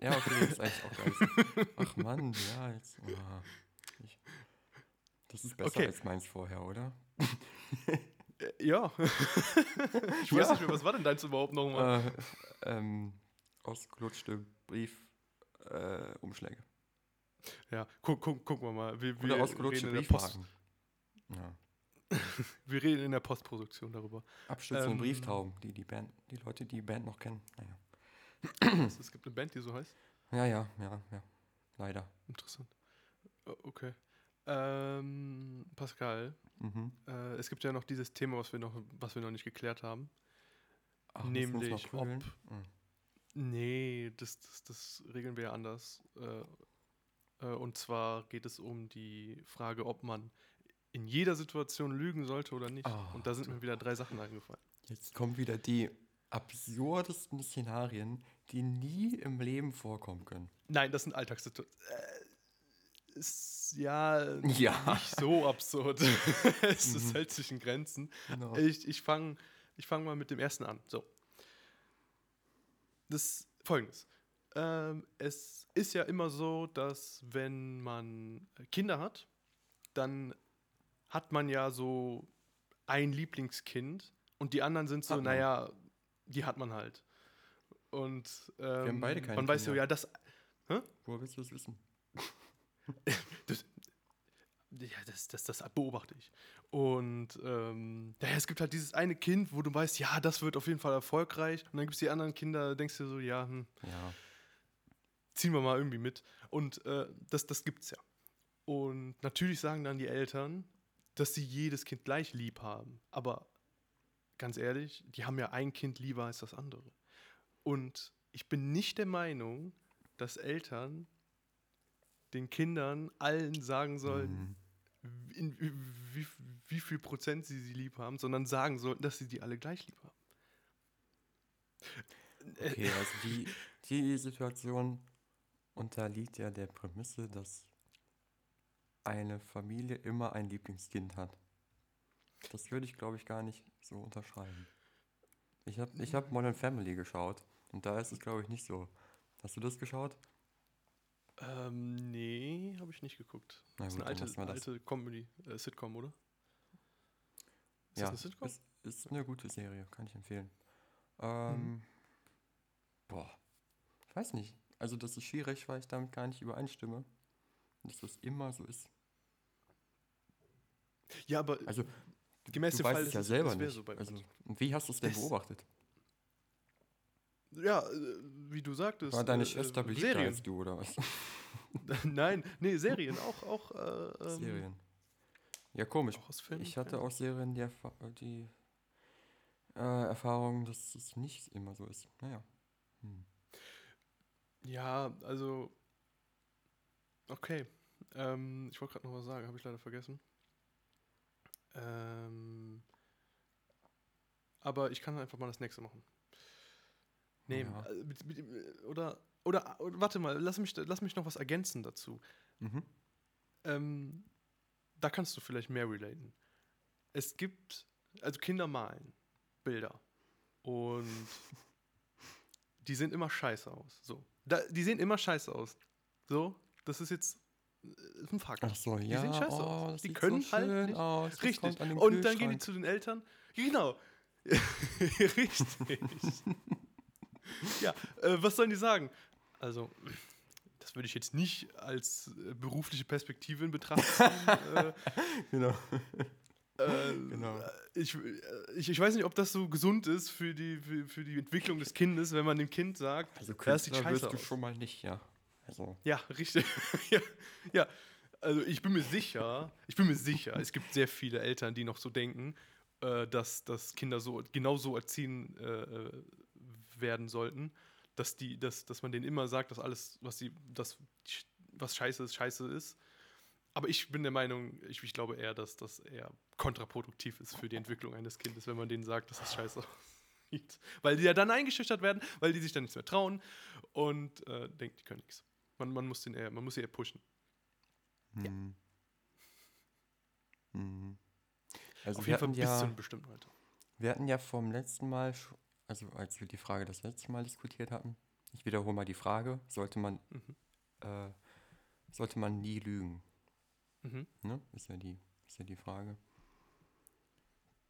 Ja, okay, das ist eigentlich auch geil. Ach Mann, ja, jetzt. ah, ich, das ist besser Okay. als meins vorher, oder? Äh, ja. *laughs* ich weiß Ja. nicht mehr, was war denn deins überhaupt nochmal? Äh, ähm, ausgelutschte Brief. Äh, Umschläge. Ja, guck, guck, gucken wir mal. Wir, wir, Oder ausgelutschte reden in der Post. Ja. *laughs* wir reden in der Postproduktion darüber. Abstütze und Ähm, Brieftauben, die, die, Band, die Leute, die die Band noch kennen. Naja. *clears throat* Es gibt eine Band, die so heißt. Ja, ja, ja, ja. Leider. Interessant. Okay. Ähm, Pascal, Mhm. äh, es gibt ja noch dieses Thema, was wir noch, was wir noch nicht geklärt haben. Ach, Nämlich, ob-? Mhm. Nee, das, das, das regeln wir ja anders. Äh, und zwar geht es um die Frage, ob man in jeder Situation lügen sollte oder nicht. Ah, und da sind mir wieder drei Sachen eingefallen. Jetzt kommen wieder die absurdesten Szenarien, die nie im Leben vorkommen können. Nein, das sind Alltagssituationen. Äh, ist ja Ja. nicht so absurd. *laughs* es, es Mhm. hält sich in Grenzen. Genau. Ich, ich fange ich fang mal mit dem ersten an. So. Das folgendes. Ähm, es ist ja immer so, dass wenn man Kinder hat, dann hat man ja so ein Lieblingskind und die anderen sind so, Hat naja, die hat man halt. Und ähm, haben beide keine man weiß so, Kinder. ja, das, Woher willst du das wissen? *laughs* das, ja, das, das, das beobachte ich. Und ähm, daher, es gibt halt dieses eine Kind, wo du weißt, ja, das wird auf jeden Fall erfolgreich. Und dann gibt es die anderen Kinder, denkst du so, ja, hm, Ja. Ziehen wir mal irgendwie mit. Und äh, das, das gibt's ja. Und natürlich sagen dann die Eltern, dass sie jedes Kind gleich lieb haben. Aber ganz ehrlich, die haben ja ein Kind lieber als das andere. Und ich bin nicht der Meinung, dass Eltern den Kindern allen sagen sollten, Mhm. in, wie, wie, viel Prozent sie sie lieb haben, sondern sagen sollten, dass sie die alle gleich lieb haben. Okay, also die, die Situation unterliegt ja der Prämisse, dass eine Familie immer ein Lieblingskind hat. Das würde ich, glaube ich, gar nicht so unterschreiben. Ich habe ich hab Modern Family geschaut und da ist es, glaube ich, nicht so. Hast du das geschaut? Ähm, nee, habe ich nicht geguckt. Na das ist gut, eine lassen wir alte, alte Comedy, äh, Sitcom, oder? Ist ja, das eine Sitcom? es ist eine gute Serie, kann ich empfehlen. Ähm, Boah, ich weiß nicht. Also das ist schwierig, weil ich damit gar nicht übereinstimme. Dass das immer so ist. Ja, aber Also, gemäß du dem weißt Fall es ist ja selber es nicht. so also, wie hast du es denn beobachtet? ja, äh, wie du sagtest. War deine äh, Schwester äh, beliebter als du oder was? *laughs* *laughs* Nein, nee, Serien auch, auch, äh, ähm, Serien. Ja, komisch. aus Filmen. Ich hatte ja. auch Serien die, Erfa die äh, Erfahrung, dass es nicht immer so ist. Naja. Hm. Ja, also. Okay. Ähm, ich wollte gerade noch was sagen, habe ich leider vergessen. Ähm, aber ich kann einfach mal das nächste machen. Nee, Ja. äh, oder, oder, oder warte mal, lass mich, lass mich noch was ergänzen dazu. Mhm. Ähm, da kannst du vielleicht mehr relaten. Es gibt, also Kinder malen Bilder und *laughs* die sehen immer scheiße aus. So, da, die sehen immer scheiße aus. So, das ist jetzt äh, ein Fakt. Ach so, Die ja. sehen scheiße oh, aus. Die können so halt nicht- aus. Richtig. Und dann gehen die zu den Eltern. Genau. *laughs* Richtig. ja, äh, was sollen die sagen? Also, das würde ich jetzt nicht als äh, berufliche Perspektive in Betracht ziehen. *laughs* äh, Genau. Äh, Genau. ich, äh, ich, ich weiß nicht, ob das so gesund ist für die, für, für die Entwicklung des Kindes, wenn man dem Kind sagt, Also das sieht Künstler scheiße wirst du aus. schon mal nicht, ja. Also, Ja, richtig. *laughs* ja, ja, also ich bin mir sicher, ich bin mir sicher, es gibt sehr viele Eltern, die noch so denken. äh, dass, dass Kinder so genau so erziehen äh, äh, werden sollten, dass die, dass, dass man denen immer sagt, dass alles, was sie, das, was scheiße ist, scheiße ist. Aber ich bin der Meinung, ich, ich glaube eher, dass das eher kontraproduktiv ist für die Entwicklung eines Kindes, wenn man denen sagt, dass das scheiße aussieht. Weil die ja dann eingeschüchtert werden, weil die sich dann nichts mehr trauen und äh, denken, die können nichts. Man, man muss den eher, man muss sie eher pushen. Mhm. Mhm. Also Auf wir jeden Fall hatten bis zu ja, einem bestimmten Alter. wir hatten ja vom letzten Mal, also als wir die Frage das letzte Mal diskutiert hatten, ich wiederhole mal die Frage, sollte man, Mhm. äh, sollte man nie lügen? Mhm. Ne? Ist, ja die, ist ja die Frage.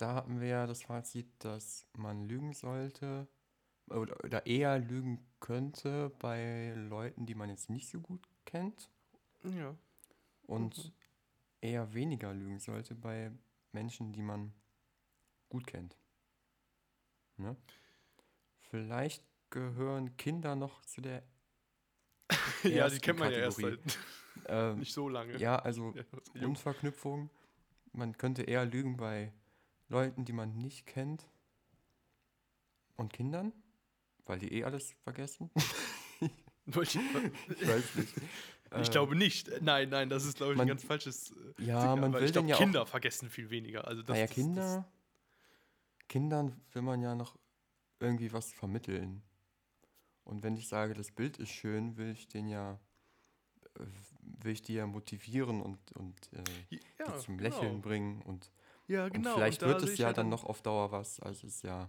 Da hatten wir ja das Fazit, dass man lügen sollte oder, oder eher lügen könnte bei Leuten, die man jetzt nicht so gut kennt Ja. und Mhm. eher weniger lügen sollte bei Menschen, die man gut kennt. Ne? Vielleicht gehören Kinder noch zu der *laughs* ja, die kennt man ja erst Kategorie. seit ähm, *laughs* nicht so lange. ja, also Ja. Unverknüpfung. Man könnte eher lügen bei Leuten, die man nicht kennt. Und Kindern, weil die eh alles vergessen. *laughs* *laughs* Ich, weiß nicht. ich glaube nicht. Nein, nein, das ist, glaube ich, man- ein ganz falsches. äh, Ja, Signal, man will ich glaube, denn ja Kinder vergessen viel weniger. Also das, Naja, das, Kinder. Kindern will man ja noch irgendwie was vermitteln. Und wenn ich sage, das Bild ist schön, will ich den ja, äh, will ich die ja motivieren und, und äh, Das, die ja, zum genau. Lächeln bringen. Und, Ja, genau. und vielleicht da wird es ja halt dann noch auf Dauer was. Also es ist ja.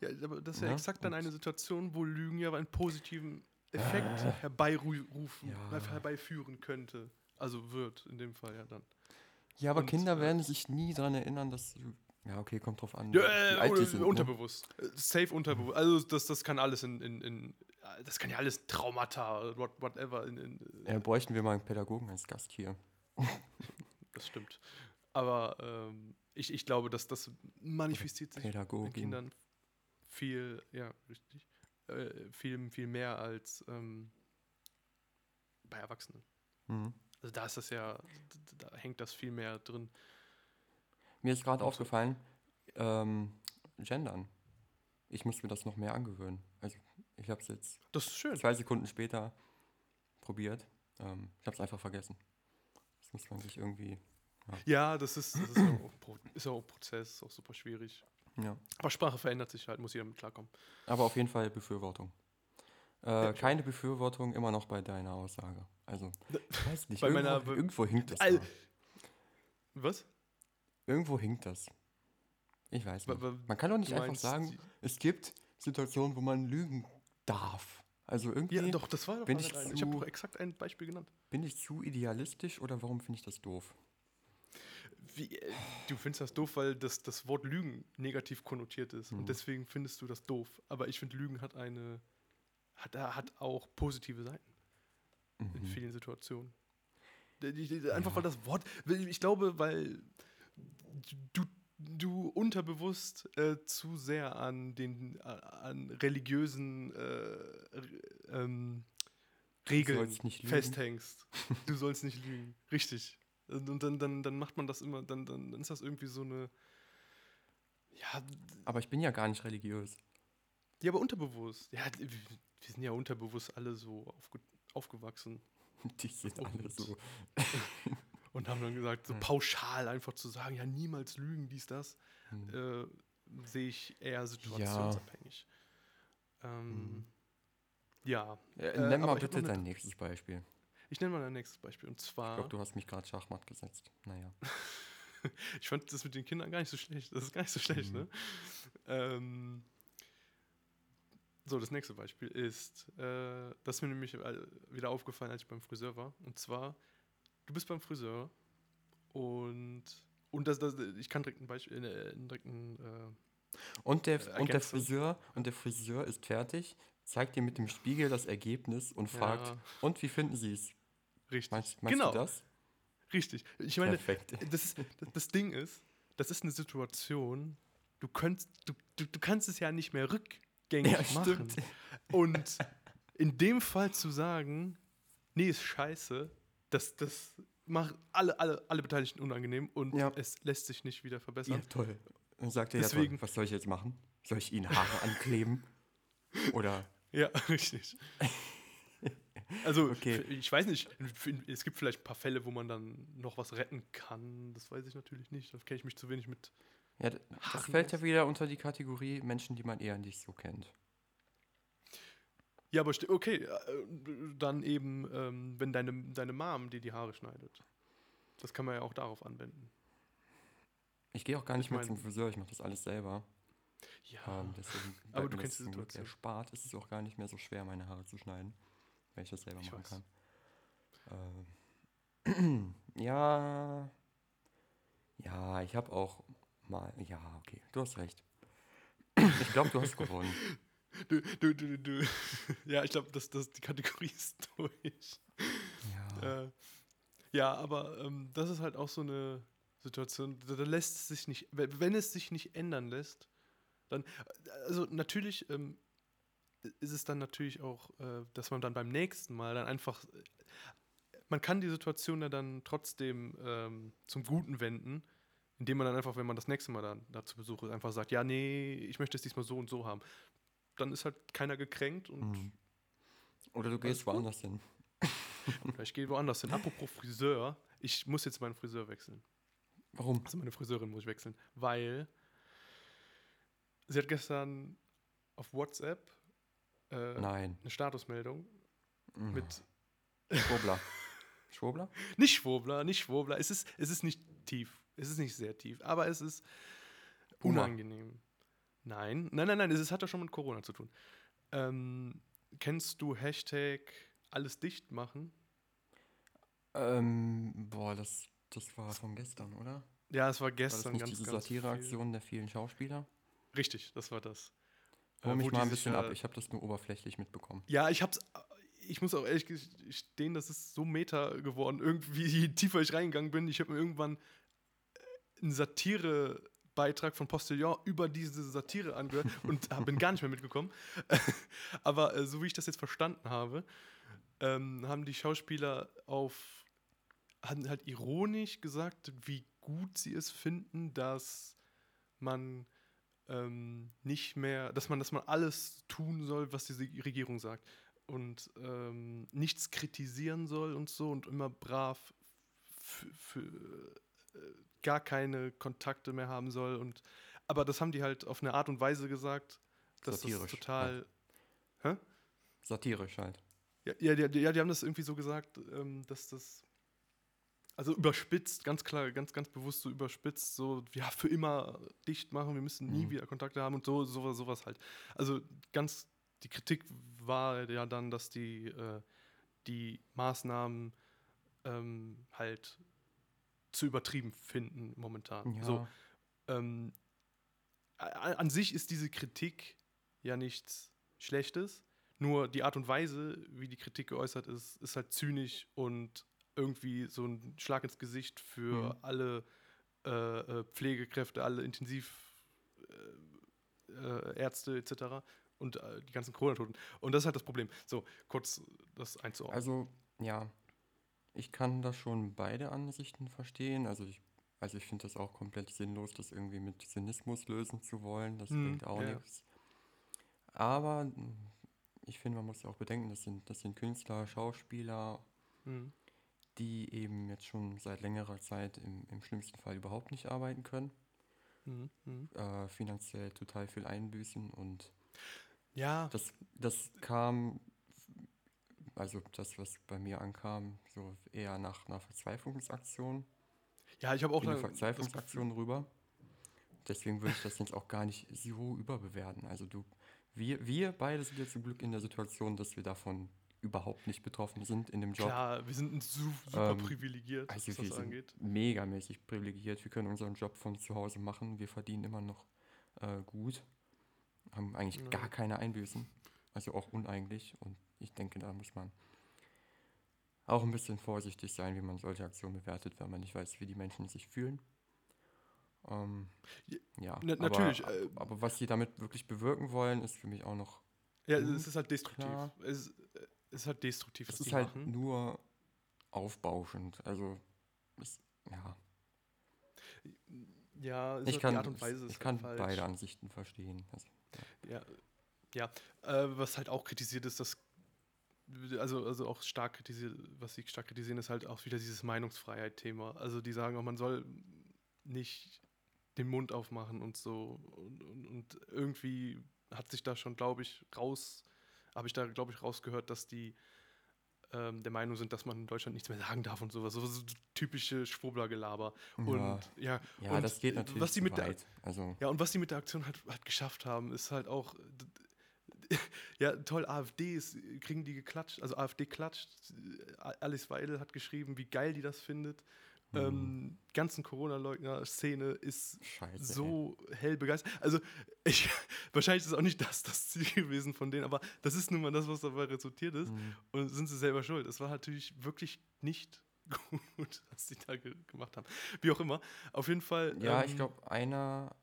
Ja, aber das ist ja Ne? exakt dann Und- eine Situation, wo Lügen ja einen positiven Effekt herbeirufen, Ja. herbeiführen könnte. Also wird in dem Fall ja dann. Ja, aber Und, Kinder äh, werden sich nie daran erinnern, dass. Ja, okay, kommt drauf an. Ja, wie äh, sind, ne? unterbewusst. Äh, Safe unterbewusst. Also das, das kann alles in, in, in das kann ja alles Traumata, what, whatever. In, in, Ja, bräuchten wir mal einen Pädagogen als Gast hier. Das stimmt. Aber ähm, ich, ich glaube, dass das manifestiert sich bei. Kindern viel, ja, richtig, äh, viel, viel mehr als ähm, bei Erwachsenen. Mhm. Also da ist das ja, da da hängt das viel mehr drin. Mir ist gerade aufgefallen, ähm, Gendern. Ich muss mir das noch mehr angewöhnen. Also ich habe es jetzt zwei Sekunden später probiert. Ähm, ich habe es einfach vergessen. Das muss man sich irgendwie. Ja, das ist, das ist, auch, ist auch ein Prozess, auch super schwierig. Ja. Aber Sprache verändert sich halt, muss jeder mit klarkommen. Aber auf jeden Fall Befürwortung. Äh, keine Befürwortung immer noch bei deiner Aussage. Also, ich weiß nicht, Bei irgendwo, irgendwo hinkt das. Al- da. Was? Irgendwo hinkt das. Ich weiß nicht. Man kann doch nicht einfach sagen, es gibt Situationen, wo man lügen darf. Also irgendwie Ja, doch, das war doch bin ich. Ich habe doch exakt ein Beispiel genannt. bin ich zu idealistisch oder warum finde ich das doof? Wie, äh, du findest das doof, weil das, das Wort Lügen negativ konnotiert ist. Hm. Und deswegen findest du das doof. Aber ich finde, Lügen hat eine. Hat, hat auch positive Seiten in Mhm. vielen Situationen. Einfach weil das Wort. Ich glaube, weil du, du unterbewusst äh, zu sehr an den äh, an religiösen äh, ähm, Regeln festhängst. Du sollst nicht lügen. *laughs* Richtig. Und und dann, dann, dann macht man das immer, dann, dann, dann ist das irgendwie so eine. Ja, Aber ich bin ja gar nicht religiös. ja, aber unterbewusst. Ja, wir sind ja unterbewusst alle so aufge aufgewachsen *laughs* Die sind Oh, alle so. *laughs* und haben dann gesagt, so Hm. pauschal einfach zu sagen, ja, niemals lügen, dies, das, Hm. äh, sehe ich eher situationsabhängig. Ähm, Hm. Ja, Äh, Äh, nenn mal bitte dein nächstes Beispiel. Ich nenne mal ein nächstes Beispiel. Und Ich zwar, glaube, du hast mich gerade Schachmatt gesetzt. Naja. *laughs* ich fand das mit den Kindern gar nicht so schlecht. Das ist gar nicht so schlecht, Mhm. ne? Ähm, so, das nächste Beispiel ist, äh, das ist mir nämlich äh, wieder aufgefallen, als ich beim Friseur war. Und zwar, du bist beim Friseur und, und das, das, ich kann direkt ein Beispiel, äh, direkt ein, äh, Und der, Äh, und der. Friseur und der Friseur ist fertig, zeigt dir mit dem Spiegel das Ergebnis und fragt, ja, und wie finden Sie es? Richtig. Meinst, meinst genau, du das? richtig. Ich meine, Perfekt. *laughs* das, das- Ding ist, das ist eine Situation, du, könntest, du, du, du kannst es ja nicht mehr rückgängig Ja, machen. stimmt. Und in dem Fall zu sagen, nee, ist scheiße, das, das macht alle, alle, alle Beteiligten unangenehm und Ja. es lässt sich nicht wieder Ja, verbessern. toll. Und sagt er, ja, Deswegen- toll, was soll ich jetzt machen? Soll ich ihnen Haare ankleben? Oder *laughs* Ja, richtig. Also, Okay. ich weiß nicht, es gibt vielleicht ein paar Fälle, wo man dann noch was retten kann. Das weiß ich natürlich nicht. Da kenne ich mich zu wenig mit. Ja, das Haaren fällt ja wieder unter die Kategorie Menschen, die man eher nicht so kennt. Ja, aber okay, äh, dann eben, ähm, wenn deine, deine Mom dir die Haare schneidet. Das kann man ja auch darauf anwenden. Ich gehe auch gar nicht Ich mehr zum Friseur, ich mache das alles selber. Ja. Ähm, deswegen aber du kennst die Situation. erspart. Es ist auch gar nicht mehr so schwer, meine Haare zu schneiden, wenn ich das selber Ich machen weiß. kann. Ähm, *clears throat* ja, ja, ich habe auch mal, ja, okay, du hast recht. Ich glaube, du hast gewonnen. *laughs* Du, du, du, du. *laughs* Ja, ich glaube, das, das, die Kategorie ist *laughs* durch. Ja. Äh, ja, aber ähm, das ist halt auch so eine Situation, da, lässt es sich nicht, wenn wenn es sich nicht ändern lässt, dann, also natürlich ähm, ist es dann natürlich auch, äh, dass man dann beim nächsten Mal dann einfach, man kann die Situation ja dann trotzdem ähm, zum Guten wenden, indem man dann einfach, wenn man das nächste Mal dann da zu Besuch ist, einfach sagt, ja, nee, ich möchte es diesmal so und so haben. Dann ist halt keiner gekränkt und Mhm. Oder du gehst woanders hin. *laughs* ich gehe woanders hin. Apropos Friseur, ich muss jetzt meinen Friseur wechseln. Warum? Also meine Friseurin muss ich wechseln, weil sie hat gestern auf WhatsApp äh, Nein. eine Statusmeldung Mhm. mit Schwurbler. *laughs* Schwurbler? nicht Schwurbler, nicht Schwurbler. Es ist, es ist nicht tief, es ist nicht sehr tief, aber es ist unangenehm. Nein, nein, nein, nein, es hat ja schon mit Corona zu tun. Ähm, kennst du Hashtag alles dicht machen? Ähm, boah, das, das war von gestern, oder? Ja, es war War das gestern nicht ganz, diese Satireaktion der vielen Schauspieler? Richtig, das war das. Hol Äh, mich mal ein bisschen ab, ich habe das nur oberflächlich mitbekommen. Ja, ich hab's. Ich muss auch ehrlich gestehen, das ist so meta geworden. Irgendwie, je tiefer ich reingegangen bin, ich habe mir irgendwann äh, einen Satire-Beitrag von Postillon über diese Satire angehört *laughs* und bin gar nicht mehr mitgekommen. *laughs* Aber äh, so wie ich das jetzt verstanden habe, ähm, haben die Schauspieler auf haben halt ironisch gesagt, wie gut sie es finden, dass man ähm, nicht mehr, dass man, dass man alles tun soll, was diese Regierung sagt und ähm, nichts kritisieren soll und so und immer brav für, äh, gar keine Kontakte mehr haben soll und aber das haben die halt auf eine Art und Weise gesagt, dass das Satirisch, total Satirisch halt. ja, ja, die, ja, die haben das irgendwie so gesagt, ähm, dass das. Also überspitzt, ganz klar, ganz, ganz bewusst so überspitzt, so, ja, für immer dicht machen, wir müssen nie Mhm. wieder Kontakte haben und so, sowas, sowas halt. Also ganz, die Kritik war ja dann, dass die, äh, die Maßnahmen ähm, halt zu übertrieben finden momentan. Ja. So, ähm, an sich ist diese Kritik ja nichts Schlechtes, nur die Art und Weise, wie die Kritik geäußert ist, ist halt zynisch und irgendwie so ein Schlag ins Gesicht für Mhm. alle äh, äh, Pflegekräfte, alle Intensivärzte äh, Ärzte etc. und äh, die ganzen Corona-Toten. Und das ist halt das Problem. So, kurz das einzuordnen. Also, ja, ich kann da schon beide Ansichten verstehen. Also ich, also ich finde das auch komplett sinnlos, das irgendwie mit Zynismus lösen zu wollen. Das Hm, bringt auch ja. nichts. Aber ich finde, man muss ja auch bedenken, das sind, das sind Künstler, Schauspieler, Mhm. Die eben jetzt schon seit längerer Zeit im, im schlimmsten Fall überhaupt nicht arbeiten können, Mhm. Mhm. äh, finanziell total viel einbüßen und Ja, das, das kam, also das, was bei mir ankam, so eher nach einer Verzweiflungsaktion, ja, ich habe auch in eine Verzweiflungsaktion rüber. Deswegen würde ich das jetzt auch gar nicht so überbewerten. Also du, wir, wir beide sind jetzt zum Glück in der Situation, dass wir davon überhaupt nicht betroffen sind in dem Job. Klar, wir sind su super Ähm, privilegiert, Also was das angeht. megamäßig privilegiert. Wir können unseren Job von zu Hause machen. Wir verdienen immer noch äh, gut. Haben eigentlich Ja. gar keine Einbüßen. Also auch uneigentlich. Und ich denke, da muss man auch ein bisschen vorsichtig sein, wie man solche Aktionen bewertet, wenn man nicht weiß, wie die Menschen sich fühlen. Ähm, Ja, ja, na- aber, natürlich, äh, aber was sie damit wirklich bewirken wollen, ist für mich auch noch. Ja, es ist halt destruktiv. klar. Es, es ist halt destruktiv, Es was ist die halt machen. nur aufbauschend. Also, es, ja. Ja, ist Ich halt kann, die Art und Weise ich kann halt beide. Ansichten verstehen. Also, Ja, ja. Äh, was halt auch kritisiert ist, dass also, also auch stark kritisiert, was sie stark kritisieren, ist halt auch wieder dieses Meinungsfreiheit-Thema. Also die sagen auch, man soll nicht den Mund aufmachen und so. Und, und, und irgendwie hat sich da schon, glaube ich, raus, habe ich da, glaube ich, rausgehört, dass die ähm, der Meinung sind, dass man in Deutschland nichts mehr sagen darf und sowas. So, so typische Schwurbler-Gelaber. Und ja, ja, und das geht natürlich was die mit der, weit. Also, ja, und was die mit der Aktion halt, halt geschafft haben, ist halt auch. *laughs* Ja, toll, AfD ist, kriegen die geklatscht, also AfD klatscht. Alice Weidel hat geschrieben, wie geil die das findet. Mhm. Ähm, ganzen Corona-Leugner-Szene ist scheiße. ey. so hell begeistert. Also, *laughs* ich, wahrscheinlich ist auch nicht das, das Ziel gewesen von denen, aber das ist nun mal das, was dabei resultiert ist. Mhm. Und sind sie selber schuld. Es war natürlich wirklich nicht *laughs* gut, was die da ge gemacht haben. Wie auch immer. Auf jeden Fall. Ja, ähm, ich glaube, einer,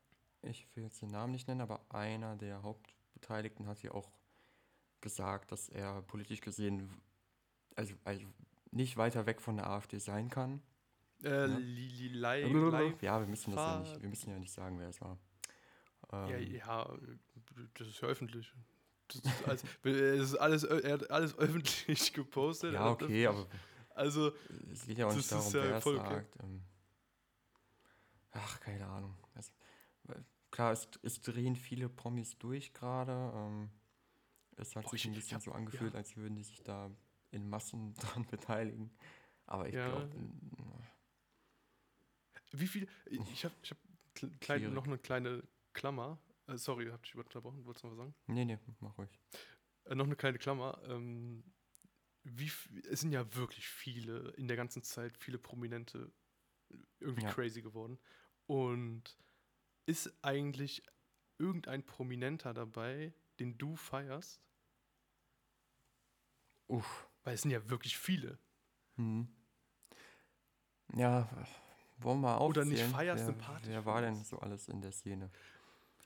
ich will jetzt den Namen nicht nennen, aber einer der Hauptbeteiligten hat ja auch gesagt, dass er politisch gesehen, also, also nicht weiter weg von der AfD sein kann. Äh, Ja. Ja, wir müssen das ja nicht, wir müssen ja nicht sagen, wer es war. Ja, Ähm, ja, das ist ja öffentlich. Das ist alles, *laughs* es ist alles, er hat alles *laughs* öffentlich gepostet. ja, okay, aber Also, es geht ja auch nicht darum, ja wer es voll okay. sagt. Ähm, ach, keine Ahnung. Weil- klar, es, es drehen viele Promis durch gerade. Ähm, es hat Boah, sich ich- ein bisschen hab- so angefühlt, als würden die sich da in Massen *laughs* dran beteiligen. Aber ich Ja. glaube, wie viel. Ich habe ich hab kle- klein, noch eine kleine Klammer. Äh, sorry, hab dich unterbrochen. Wolltest du noch was sagen? nee, nee, mach ruhig. Äh, noch eine kleine Klammer. Ähm, wie, es sind ja wirklich viele, in der ganzen Zeit, viele Prominente irgendwie Ja. crazy geworden. Und ist eigentlich irgendein Prominenter dabei, den du feierst? Uff. Weil es sind ja wirklich viele. Hm. Ja, wollen wir mal Oder nicht aufzählen, feierst, wer, sympathisch wer war denn so alles in der Szene?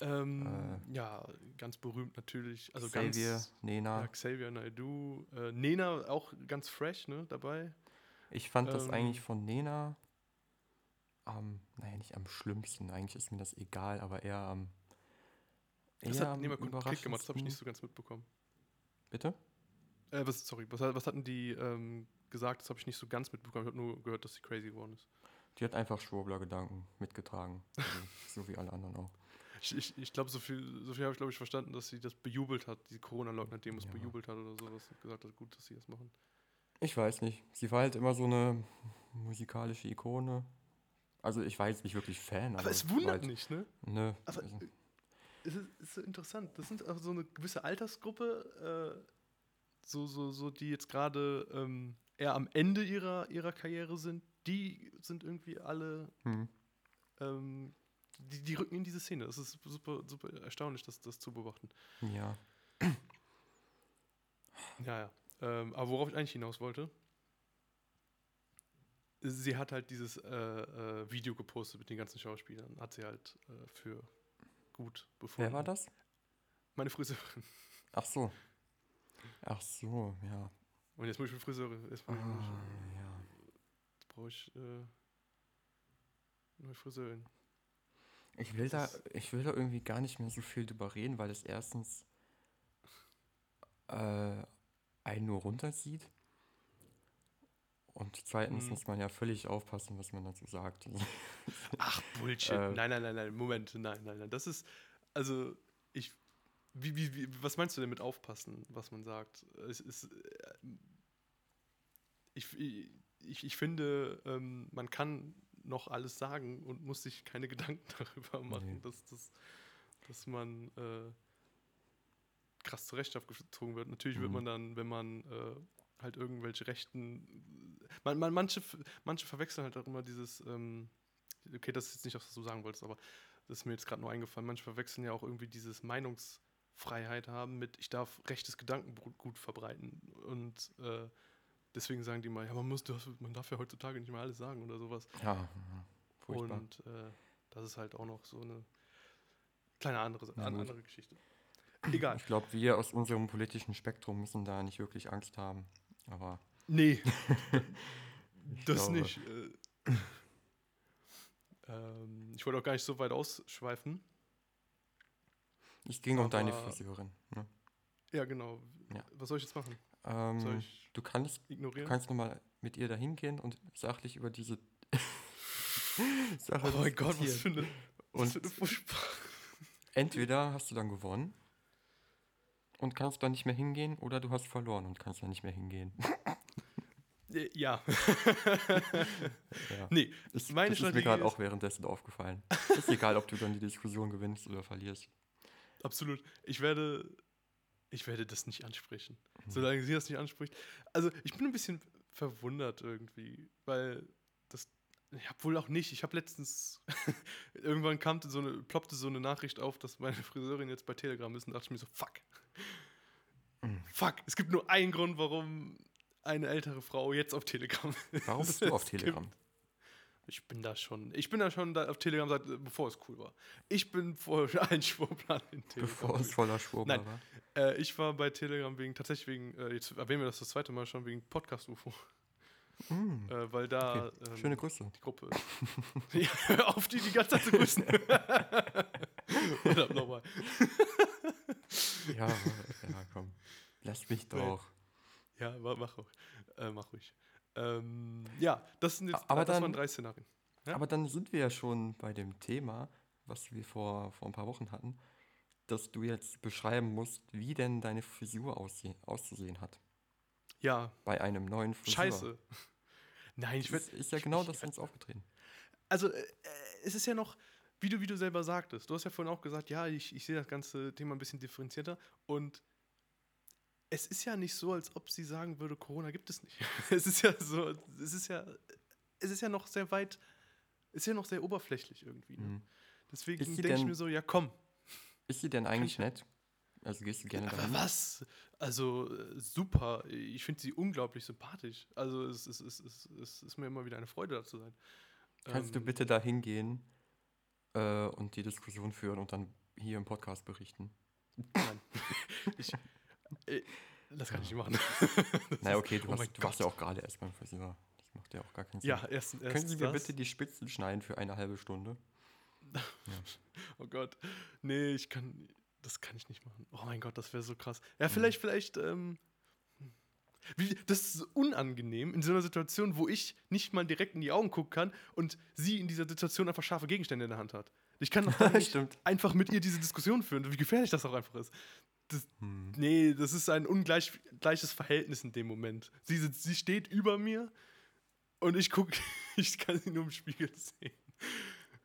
Ähm, Äh, ja, ganz berühmt natürlich. Also Xavier, ganz. Nena. Ja, Xavier Naidoo. Äh, Nena auch ganz fresh, ne, dabei. Ich fand das Ähm, eigentlich von Nena am, naja, nicht am schlimmsten. Eigentlich ist mir das egal, aber eher am. Das eher hat am Nena Klick gemacht, das habe ich nicht so ganz mitbekommen. Bitte? Äh, was, sorry, was, was hatten die ähm, gesagt? Das habe ich nicht so ganz mitbekommen. Ich habe nur gehört, dass sie crazy geworden ist. Die hat einfach Schwurbler-Gedanken mitgetragen. Also, *laughs* so wie alle anderen auch. Ich, ich, ich glaube, so viel, so viel habe ich, glaube ich, verstanden, dass sie das bejubelt hat, die Corona-Leugner-Demos Ja. bejubelt hat oder sowas. Und gesagt hat, gut, dass sie das machen. Ich weiß nicht. Sie war halt immer so eine musikalische Ikone. Also ich war jetzt nicht wirklich Fan, aber, Aber es wundert halt, nicht, ne? Ne, Aber also, es ist, ist so interessant. Das sind auch so eine gewisse Altersgruppe, äh, so, so, so, die jetzt gerade ähm, eher am Ende ihrer, ihrer Karriere sind. Die sind irgendwie alle, hm. ähm, die, die rücken in diese Szene. Das ist super, super erstaunlich, das, das zu beobachten. ja. Ja, ja. Ähm, aber worauf ich eigentlich hinaus wollte, sie hat halt dieses äh, äh, Video gepostet mit den ganzen Schauspielern. Hat sie halt äh, für gut befunden. Wer war das? Meine Friseurin. Ach so. Ach so, ja. Und jetzt muss ich für Friseurin. Jetzt, muss ich- Ah, ja. Brauche ich äh, eine Friseurin. Ich will, da, ich will da irgendwie gar nicht mehr so viel drüber reden, weil es erstens äh, einen nur runterzieht. Und zweitens Mhm. muss man ja völlig aufpassen, was man dazu sagt. *laughs* Ach, Bullshit. Äh. nein, nein, nein, nein. Moment. Nein, nein, nein. Das ist. Also, ich. Wie, wie, wie, was meinst du denn mit aufpassen, was man sagt? Es ist. Äh, ich, ich, ich finde, ähm, man kann noch alles sagen und muss sich keine *laughs* Gedanken darüber machen, Nee. dass, dass, dass man äh, krass zur Rechenschaft gezogen wird. Natürlich wird Mhm. man dann, wenn man äh, halt irgendwelche Rechten. Man, man, manche, manche verwechseln halt auch immer dieses. Ähm, okay, das ist jetzt nicht, was du sagen wolltest, aber das ist mir jetzt gerade nur eingefallen. Manche verwechseln ja auch irgendwie dieses Meinungsfreiheit haben mit, ich darf rechtes Gedankengut verbreiten. Und äh, deswegen sagen die mal, ja, man muss, man darf ja heutzutage nicht mehr alles sagen oder sowas. ja, ja, furchtbar. Und äh, das ist halt auch noch so eine kleine andere, gut. andere Geschichte. Egal. Ich glaube, wir aus unserem politischen Spektrum müssen da nicht wirklich Angst haben. Aber Nee, ich *laughs* *laughs* das glaube, nicht. Äh, *clears throat* ähm, ich ich wollte auch gar nicht so weit ausschweifen. Es ging um deine Aber- Friseurin. Ne? Ja, genau. Ja. Was soll ich jetzt machen? Ähm, du kannst, du ignorieren? kannst nochmal mit ihr dahin gehen und sachlich über diese *laughs* Sache oh mein Gott, was für eine, was für eine Furchtbar. entweder hast du dann gewonnen und kannst dann nicht mehr hingehen oder du hast verloren und kannst dann nicht mehr hingehen. Äh, Ja. Ja. nee, Das, Meine das ist mir gerade auch währenddessen aufgefallen. ist egal, ob du dann die Diskussion gewinnst oder verlierst. absolut. Ich werde, ich werde das nicht ansprechen. Mhm. Solange sie das nicht anspricht. Also, ich bin ein bisschen verwundert irgendwie, weil das, ja, wohl auch nicht. Ich habe letztens, *laughs* irgendwann kam so eine, ploppte so eine Nachricht auf, dass meine Friseurin jetzt bei Telegram ist und dachte ich mir so, fuck. Mhm. Fuck. Es gibt nur einen Grund, warum eine ältere Frau jetzt auf Telegram ist. Warum bist du auf Telegram? Ich bin da schon, ich bin da schon da auf Telegram seit, bevor es cool war. Ich bin vor *laughs* allen Schwurplan in Telegram. Bevor es voller Schwurbler Nein. war. Äh, ich war bei Telegram wegen, tatsächlich wegen, äh, jetzt erwähnen wir das das zweite Mal schon, wegen Podcast-UFO. Mm, Äh, weil da okay. ähm, Schöne Grüße. die Gruppe. *laughs* ja, hör auf, die die ganze Zeit zu grüßen. *laughs* Verdammt nochmal. Ja, ja, komm. Lass mich doch. Ja, ma- mach auch. Äh, mach ruhig. Ähm, ja, das sind jetzt Aber das dann- waren drei Szenarien. Ja? Aber dann sind wir ja schon bei dem Thema, was wir vor, vor ein paar Wochen hatten, dass du jetzt beschreiben musst, wie denn deine Frisur aussehen, auszusehen hat. Ja, Bei einem neuen Friseur. scheiße. *laughs* Nein, ich Ich werd, ist, ja genau ich- das uns aufgetreten. Also, äh, es ist ja noch, wie du, wie du selber sagtest. Du hast ja vorhin auch gesagt, ja, ich, ich sehe das ganze Thema ein bisschen differenzierter. Und es ist ja nicht so, als ob sie sagen würde, Corona gibt es nicht. *laughs* es ist ja so, es ist ja, es ist ja noch sehr weit, es ist ja noch sehr oberflächlich irgendwie. Ne? Mhm. Deswegen denke ich mir so, ja komm, Ist sie denn eigentlich ich- nett? Also gehst du gerne aber was? Also äh, super, ich finde sie unglaublich sympathisch. Also es, es, es, es, es ist mir immer wieder eine Freude, da zu sein. Kannst du Ähm, bitte da hingehen äh, und die Diskussion führen und dann hier im Podcast berichten? Nein. *laughs* ich, das kann ich nicht machen. *laughs* *laughs* Na okay, du, oh hast, mein du warst ja auch gerade erst beim Friseur. Das macht ja auch gar keinen Sinn. Ja, erstens. Können erstens Sie mir bitte die Spitzen schneiden für eine halbe Stunde? *laughs* Oh Gott. Nee, ich kann. Das kann ich nicht machen. Oh mein Gott, das wäre so krass. Mhm. Ja, vielleicht, vielleicht. Ähm, wie, das ist so unangenehm in so einer Situation, wo ich nicht mal direkt in die Augen gucken kann und sie in dieser Situation einfach scharfe Gegenstände in der Hand hat. Ich kann doch nicht einfach mit ihr diese Diskussion führen, wie gefährlich das auch einfach ist. Hm. Nee, das ist ein ungleiches Verhältnis in dem Moment. Sie, sitzt- sie steht über mir und ich gucke, *laughs* ich kann sie nur im Spiegel sehen.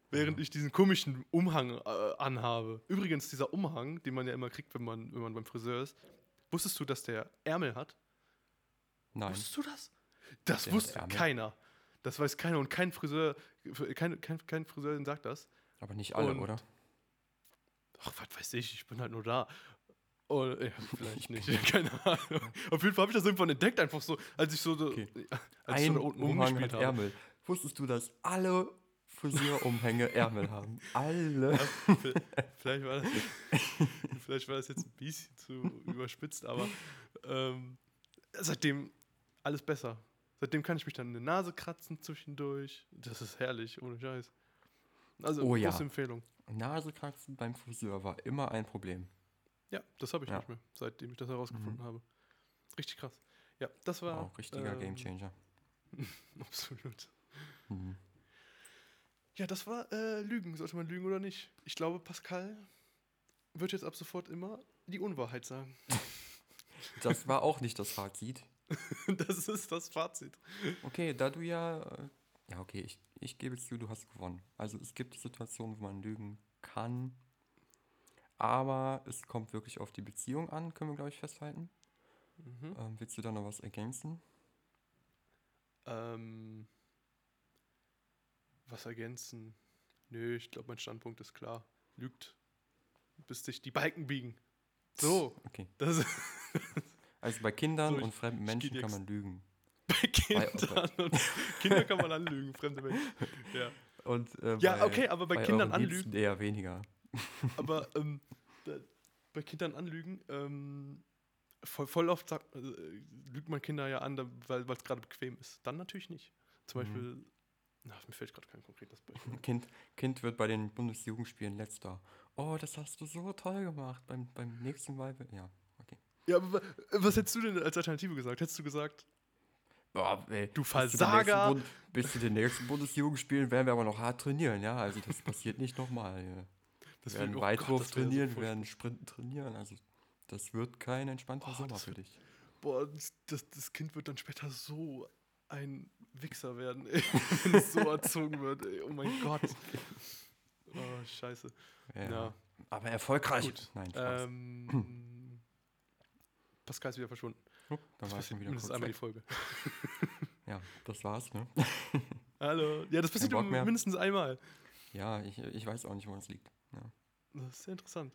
Während ich diesen komischen Umhang äh, anhabe. Übrigens, dieser Umhang, den man ja immer kriegt, wenn man, wenn man beim Friseur ist. Wusstest du, dass der Ärmel hat? Nein. Wusstest du das? Das Der wusste Ärmel? keiner. Das weiß keiner und kein Friseur, kein, kein, kein Friseur sagt das. Aber nicht alle, Und- oder? Ach, was weiß ich, ich bin halt nur da. Oder, ja, vielleicht nicht, *laughs* keine Ahnung. Auf jeden Fall habe ich das irgendwann entdeckt, einfach so, als ich so, Okay. als ich Ein so da unten Umhang hat habe. Ärmel. Wusstest du, dass alle Friseurumhänge *laughs* Ärmel haben? Alle. Vielleicht war, das, vielleicht war das jetzt ein bisschen zu überspitzt, aber ähm, seitdem alles besser. Seitdem kann ich mich dann in die Nase kratzen zwischendurch. Das ist herrlich, ohne Scheiß. Also, Oh ja. große Empfehlung. Nasekratzen beim Friseur war immer ein Problem. Ja, das habe ich Ja. nicht mehr, seitdem ich das herausgefunden Mhm. habe. Richtig krass. Ja, das war. Auch richtiger ähm, Gamechanger. *laughs* Absolut. Mhm. Ja, das war äh, Lügen. Sollte man lügen oder nicht? Ich glaube, Pascal wird jetzt ab sofort immer die Unwahrheit sagen. *laughs* Das war auch nicht das Fazit. *laughs* das ist das Fazit. Okay, da du ja. äh, Ja, okay, ich, ich gebe zu, du hast gewonnen. Also es gibt Situationen, wo man lügen kann. Aber es kommt wirklich auf die Beziehung an, können wir, glaube ich, festhalten. Mhm. Ähm, willst du da noch was ergänzen? Ähm, was ergänzen? Nö, ich glaube, mein Standpunkt ist klar. Lügt, bis sich die Balken biegen. So, Okay. das *laughs* Also bei Kindern So, ich- und fremden Menschen kann man lügen. bei Kindern. Und *laughs* Kinder kann man anlügen, fremde Menschen. Ja, Und, äh, ja bei- okay, aber bei, Kindern euren Liebsten anlügen. Eher weniger. *laughs* Aber ähm, da, bei Kindern anlügen, ähm, voll, voll oft sagt, äh, lügt man Kinder ja an, da- weil es gerade bequem ist. Dann natürlich nicht. Zum Mhm. Beispiel Na, mir fällt gerade kein konkretes Beispiel. Kind, kind wird bei den Bundesjugendspielen letzter. Oh, das hast du so toll gemacht. Beim, beim nächsten Mal. Ja, okay. Ja, aber wa- was hättest du denn als Alternative gesagt? Hättest du gesagt, Boah, ey, Du bis zu den nächsten Versager! Bund- Bis zu den nächsten Bundesjugendspielen werden wir aber noch hart trainieren, ja. Also das passiert nicht nochmal. Ja. Wir werden oh Gott, Weitwurf das wär so trainieren, wir werden Sprinten trainieren. Also das wird kein entspannter Boah, Sommer für dich. Boah, das, das, Kind wird dann später so ein Wichser werden, ey, *laughs* wenn es so erzogen wird. Ey. Oh mein Gott. *laughs* Oh, scheiße. Ja. Ja. Aber erfolgreich. Gut. Nein, Spaß. Ähm, *clears throat* Pascal ist wieder verschwunden. Hup, da Das war passiert schon wieder mindestens kurz einmal die. Folge. *laughs* Ja, das war's, ne? Hallo. Ja, das passiert mindestens einmal. Ja, ich, ich weiß auch nicht, wo es liegt. Ja. Das ist interessant.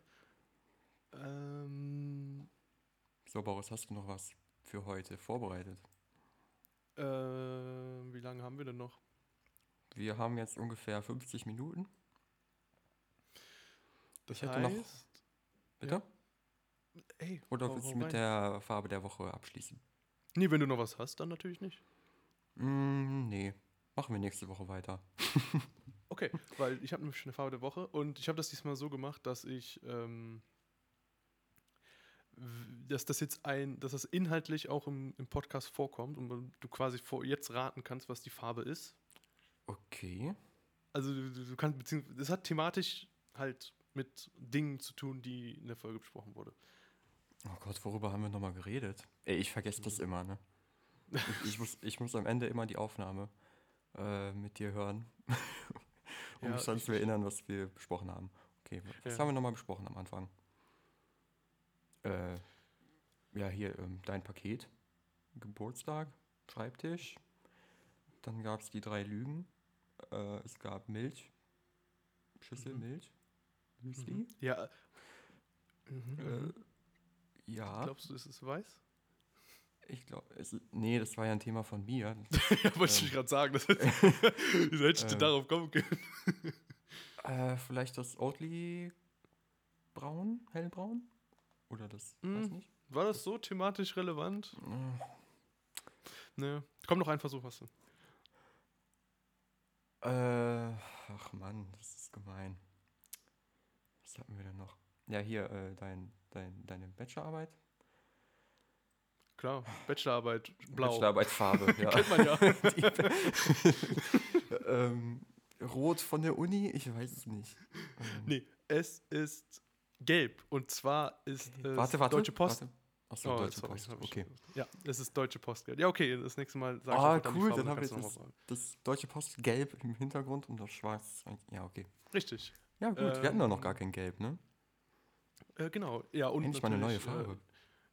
Ähm, So, Boris, hast du noch was für heute vorbereitet? äh, wie lange haben wir denn noch? Wir haben jetzt ungefähr 50 Minuten. Das Ich hätte noch- heißt, Bitte? ey, Oder willst du mit rein. der Farbe der Woche abschließen? Nee, wenn du noch was hast, dann natürlich nicht. Mm, nee. Machen wir nächste Woche weiter. *laughs* Okay, weil ich habe nämlich schon eine Farbe der Woche und ich habe das diesmal so gemacht, dass ich, ähm, dass das jetzt ein, dass das inhaltlich auch im, im Podcast vorkommt und du quasi vor, jetzt raten kannst, was die Farbe ist. Okay. Also du, du- kannst, beziehungsweise, das hat thematisch halt mit Dingen zu tun, die in der Folge besprochen wurde. Oh Gott, worüber haben wir nochmal geredet? Ey, ich vergesse das immer, ne? Ich, ich, muss, ich muss am Ende immer die Aufnahme äh, mit dir hören, um Ja, mich ich- zu erinnern, was wir besprochen haben. Okay, was Ja. haben wir nochmal besprochen am Anfang? Äh, ja, hier, ähm, dein Paket, Geburtstag, Schreibtisch. Dann gab es die drei Lügen. Äh, es gab Milch, Schüssel Mhm. Milch, Müsli. Mhm. Ja. Mhm. Äh, ja, Glaubst du, ist es weiß? Ich glaube, nee, das war ja ein Thema von mir. *laughs* ja, wollte ich Ähm. gerade sagen. Das *laughs* Wieso hätte ich denn Ähm. darauf kommen können? Äh, vielleicht das Oatly braun, hellbraun? Oder das, weiß Mm. nicht. War das so thematisch relevant? Äh, Ne. Komm, noch ein Versuch hast du. Äh, ach Mann, das ist gemein. Was hatten wir denn noch? Ja, hier, äh, dein, dein, deine Bachelorarbeit. Klar, Bachelorarbeit, blau. Bachelorarbeitsfarbe, *laughs* ja. Kennt man ja. *laughs* ähm, rot von der Uni? Ich weiß es nicht. Ähm, nee, es ist gelb. Und zwar ist es warte, warte. Deutsche Post. Warte. Achso, Oh, Deutsche sorry, Post. ich- Okay. Ja, es ist Deutsche Postgeld. Ja, okay, das nächste Mal sag Ah, dann die cool, Farbe, dann haben wir kannst du jetzt noch mal das Deutsche Post gelb im Hintergrund und das schwarz. Ja, okay. Richtig. Ja, gut, wir hatten doch noch Ähm, gar kein Gelb, ne? Äh, genau. Ja, und Endlich mal eine neue Farbe. Äh,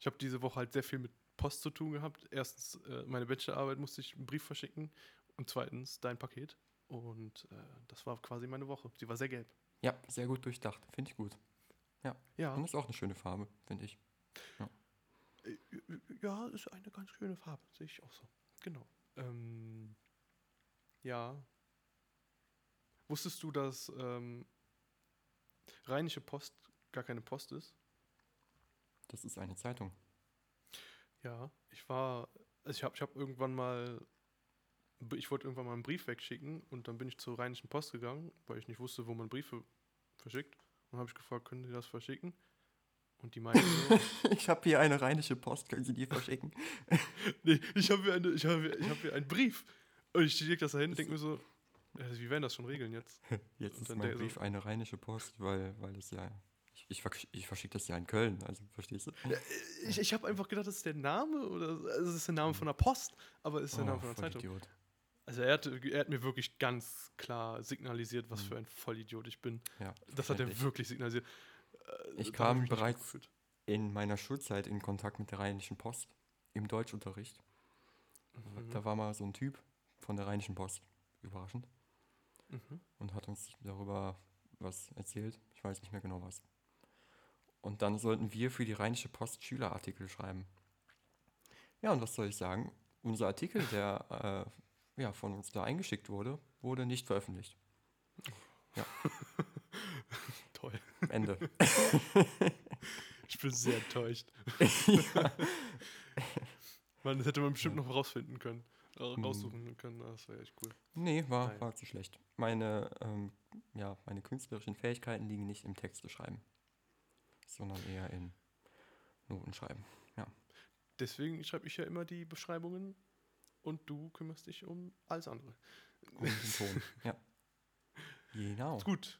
ich habe diese Woche halt sehr viel mit Post zu tun gehabt. Erstens, äh, meine Bachelorarbeit musste ich einen Brief verschicken. Und zweitens, dein Paket. Und äh, das war quasi meine Woche. Sie war sehr gelb. Ja, sehr gut durchdacht. Finde ich gut. Ja, Und ist auch eine schöne Farbe, finde ich. äh, ja, ist eine ganz schöne Farbe. Sehe ich auch so. Genau. Ähm, ja. Wusstest du, dass ähm, Rheinische Post gar keine Post ist? Das ist eine Zeitung. Ja, ich war, also ich habe ich hab irgendwann mal, ich wollte irgendwann mal einen Brief wegschicken und dann bin ich zur Rheinischen Post gegangen, weil ich nicht wusste, wo man Briefe verschickt. Und habe ich gefragt, können Sie das verschicken? Und die meinten so, *laughs* Ich habe hier eine rheinische Post, können Sie die verschicken? *laughs* nee, ich habe hier, eine- ich hab hier, ich hab hier einen Brief. Und ich lege das da hin und denke mir so, äh, wie werden das schon regeln jetzt? *laughs* Jetzt Und ist dann mein der so- Brief eine rheinische Post, weil, weil das ja. Ich, ich, versch- ich verschicke das ja in Köln, also verstehst du? Ich, ich habe einfach gedacht, das ist der Name oder also es ist der Name von der Post, aber es ist der Name von der Zeitung. Idiot. Also er hat, er hat mir wirklich ganz klar signalisiert, was Mhm. für ein Vollidiot ich bin. Ja, Das hat er wirklich signalisiert. Äh, Ich kam gut bereits-. In meiner Schulzeit in Kontakt mit der Rheinischen Post im Deutschunterricht. Mhm. Da war mal so ein Typ von der Rheinischen Post, überraschend, Mhm. und hat uns darüber was erzählt. Ich weiß nicht mehr genau was. Und dann sollten wir für die Rheinische Post Schülerartikel schreiben. Ja, und was soll ich sagen? Unser Artikel, der äh, ja, von uns da eingeschickt wurde, wurde nicht veröffentlicht. *laughs* Toll. Ende. *laughs* Ich bin sehr enttäuscht. *laughs* ja. Man, das hätte man bestimmt Ja. noch rausfinden können. Mhm. Raussuchen können. Das wäre echt cool. Nee, war, Nein. war zu schlecht. Meine, ähm, ja, meine künstlerischen Fähigkeiten liegen nicht im Texte schreiben, sondern eher in Noten schreiben. Deswegen schreibe ich ja immer die Beschreibungen und du kümmerst dich um alles andere. Und den Ton. ja. Genau. Gut.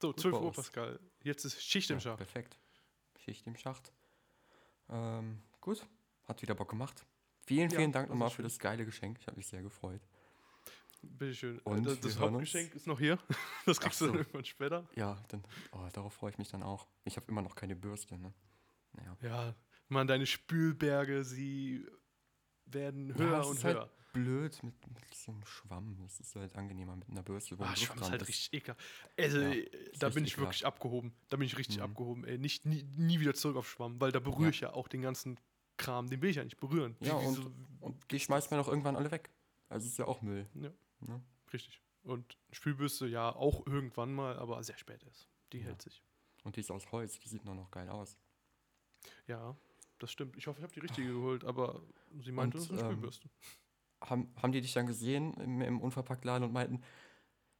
So, Gut 12 bei Uhr. Pascal. Jetzt ist Schicht im Ja, Schacht. Perfekt. Schicht im Schacht. Ähm, gut, hat wieder Bock gemacht. Vielen, Ja, vielen Dank nochmal für das geile Geschenk. Ich habe mich sehr gefreut. Bitteschön. Und das das Hauptgeschenk ist noch hier. *laughs* Das kriegst du so. dann irgendwann später. Ja, dann, oh, darauf freue ich mich dann auch. Ich habe immer noch keine Bürste, ne? Naja. Ja, man, deine Spülberge, sie werden Ja, höher es und ist halt höher. Blöd mit, mit so einem Schwamm. Das ist halt angenehmer mit einer Bürste. Ah, Schwamm ist halt ist. richtig ekelhaft. Also, Ja, äh, da bin ich ekelhaft. wirklich abgehoben. Da bin ich richtig Mhm. abgehoben. Ey, nicht, nie, nie wieder zurück auf Schwamm, weil da berühre Ja. ich ja auch den ganzen Kram. Den will ich ja nicht berühren. Ja, Wie- und- wieso- Und die schmeißt man auch irgendwann alle weg. Also ist ja auch Müll. Ja. Ne? Richtig. Und Spülbürste ja auch irgendwann mal, aber sehr spät ist. Die Ja. hält sich. Und die ist aus Holz, die sieht nur noch geil aus. Ja, das stimmt. Ich hoffe, ich habe die richtige geholt, aber sie meinte, Und, das ist eine ähm, Spülbürste. Haben, haben die dich dann gesehen im, im Unverpacktladen und meinten,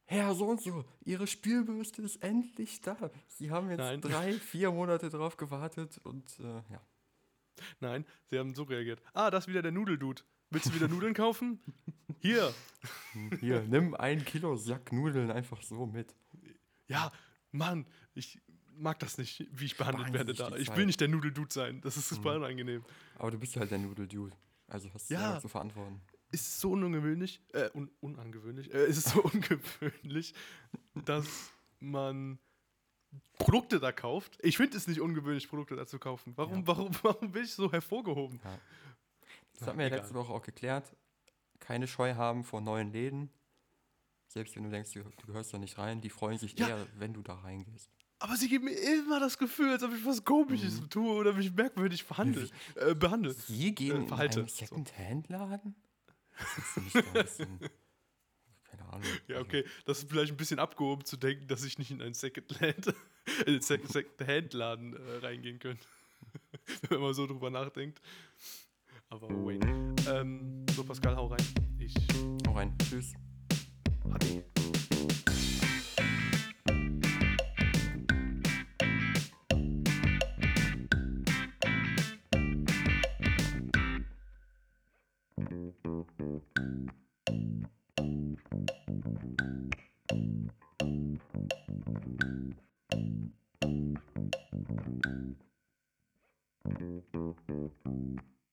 Herr so und so, Ihre Spülbürste ist endlich da. Sie haben jetzt Nein. drei, *laughs* vier Monate drauf gewartet und äh, ja. Nein, sie haben so reagiert. Ah, das ist wieder der Nudeldude. Willst du wieder Nudeln kaufen? Hier. Hier, nimm ein Kilo Sack Nudeln einfach so mit. Ja, Mann, ich mag das nicht, wie ich behandelt Sparen werde da. Ich will nicht der Nudeldude sein. Das ist super Mhm. unangenehm. Aber du bist halt der Nudeldude. Also hast du Ja. ja zu verantworten. Ist so ungewöhnlich, äh, un unangewöhnlich, äh, ist es so *laughs* ungewöhnlich, dass man Produkte da kauft. Ich finde es nicht ungewöhnlich, Produkte da zu kaufen. Warum, Ja. warum, warum bin ich so hervorgehoben? Ja. Das Na, hatten wir ja egal. letzte Woche auch geklärt. Keine Scheu haben vor neuen Läden. Selbst wenn du denkst, du, du gehörst da nicht rein, die freuen sich Ja. eher, wenn du da reingehst. Aber sie geben mir immer das Gefühl, als ob ich was Komisches Mhm. tue oder mich merkwürdig verhandle, äh, behandle. Sie gehen in verhalte. einen. Second-Hand-Laden? Das ist nicht ein *laughs* bisschen, keine Ahnung. Ja, okay, das ist vielleicht ein bisschen abgehoben zu denken, dass ich nicht in einen Second-Hand, *laughs* in den Sec- Second-Hand-Laden äh, reingehen könnte. *laughs* Wenn man so drüber nachdenkt. Aber wait. Ähm, so, Pascal, hau rein. Ich Hau rein. Tschüss. hatte.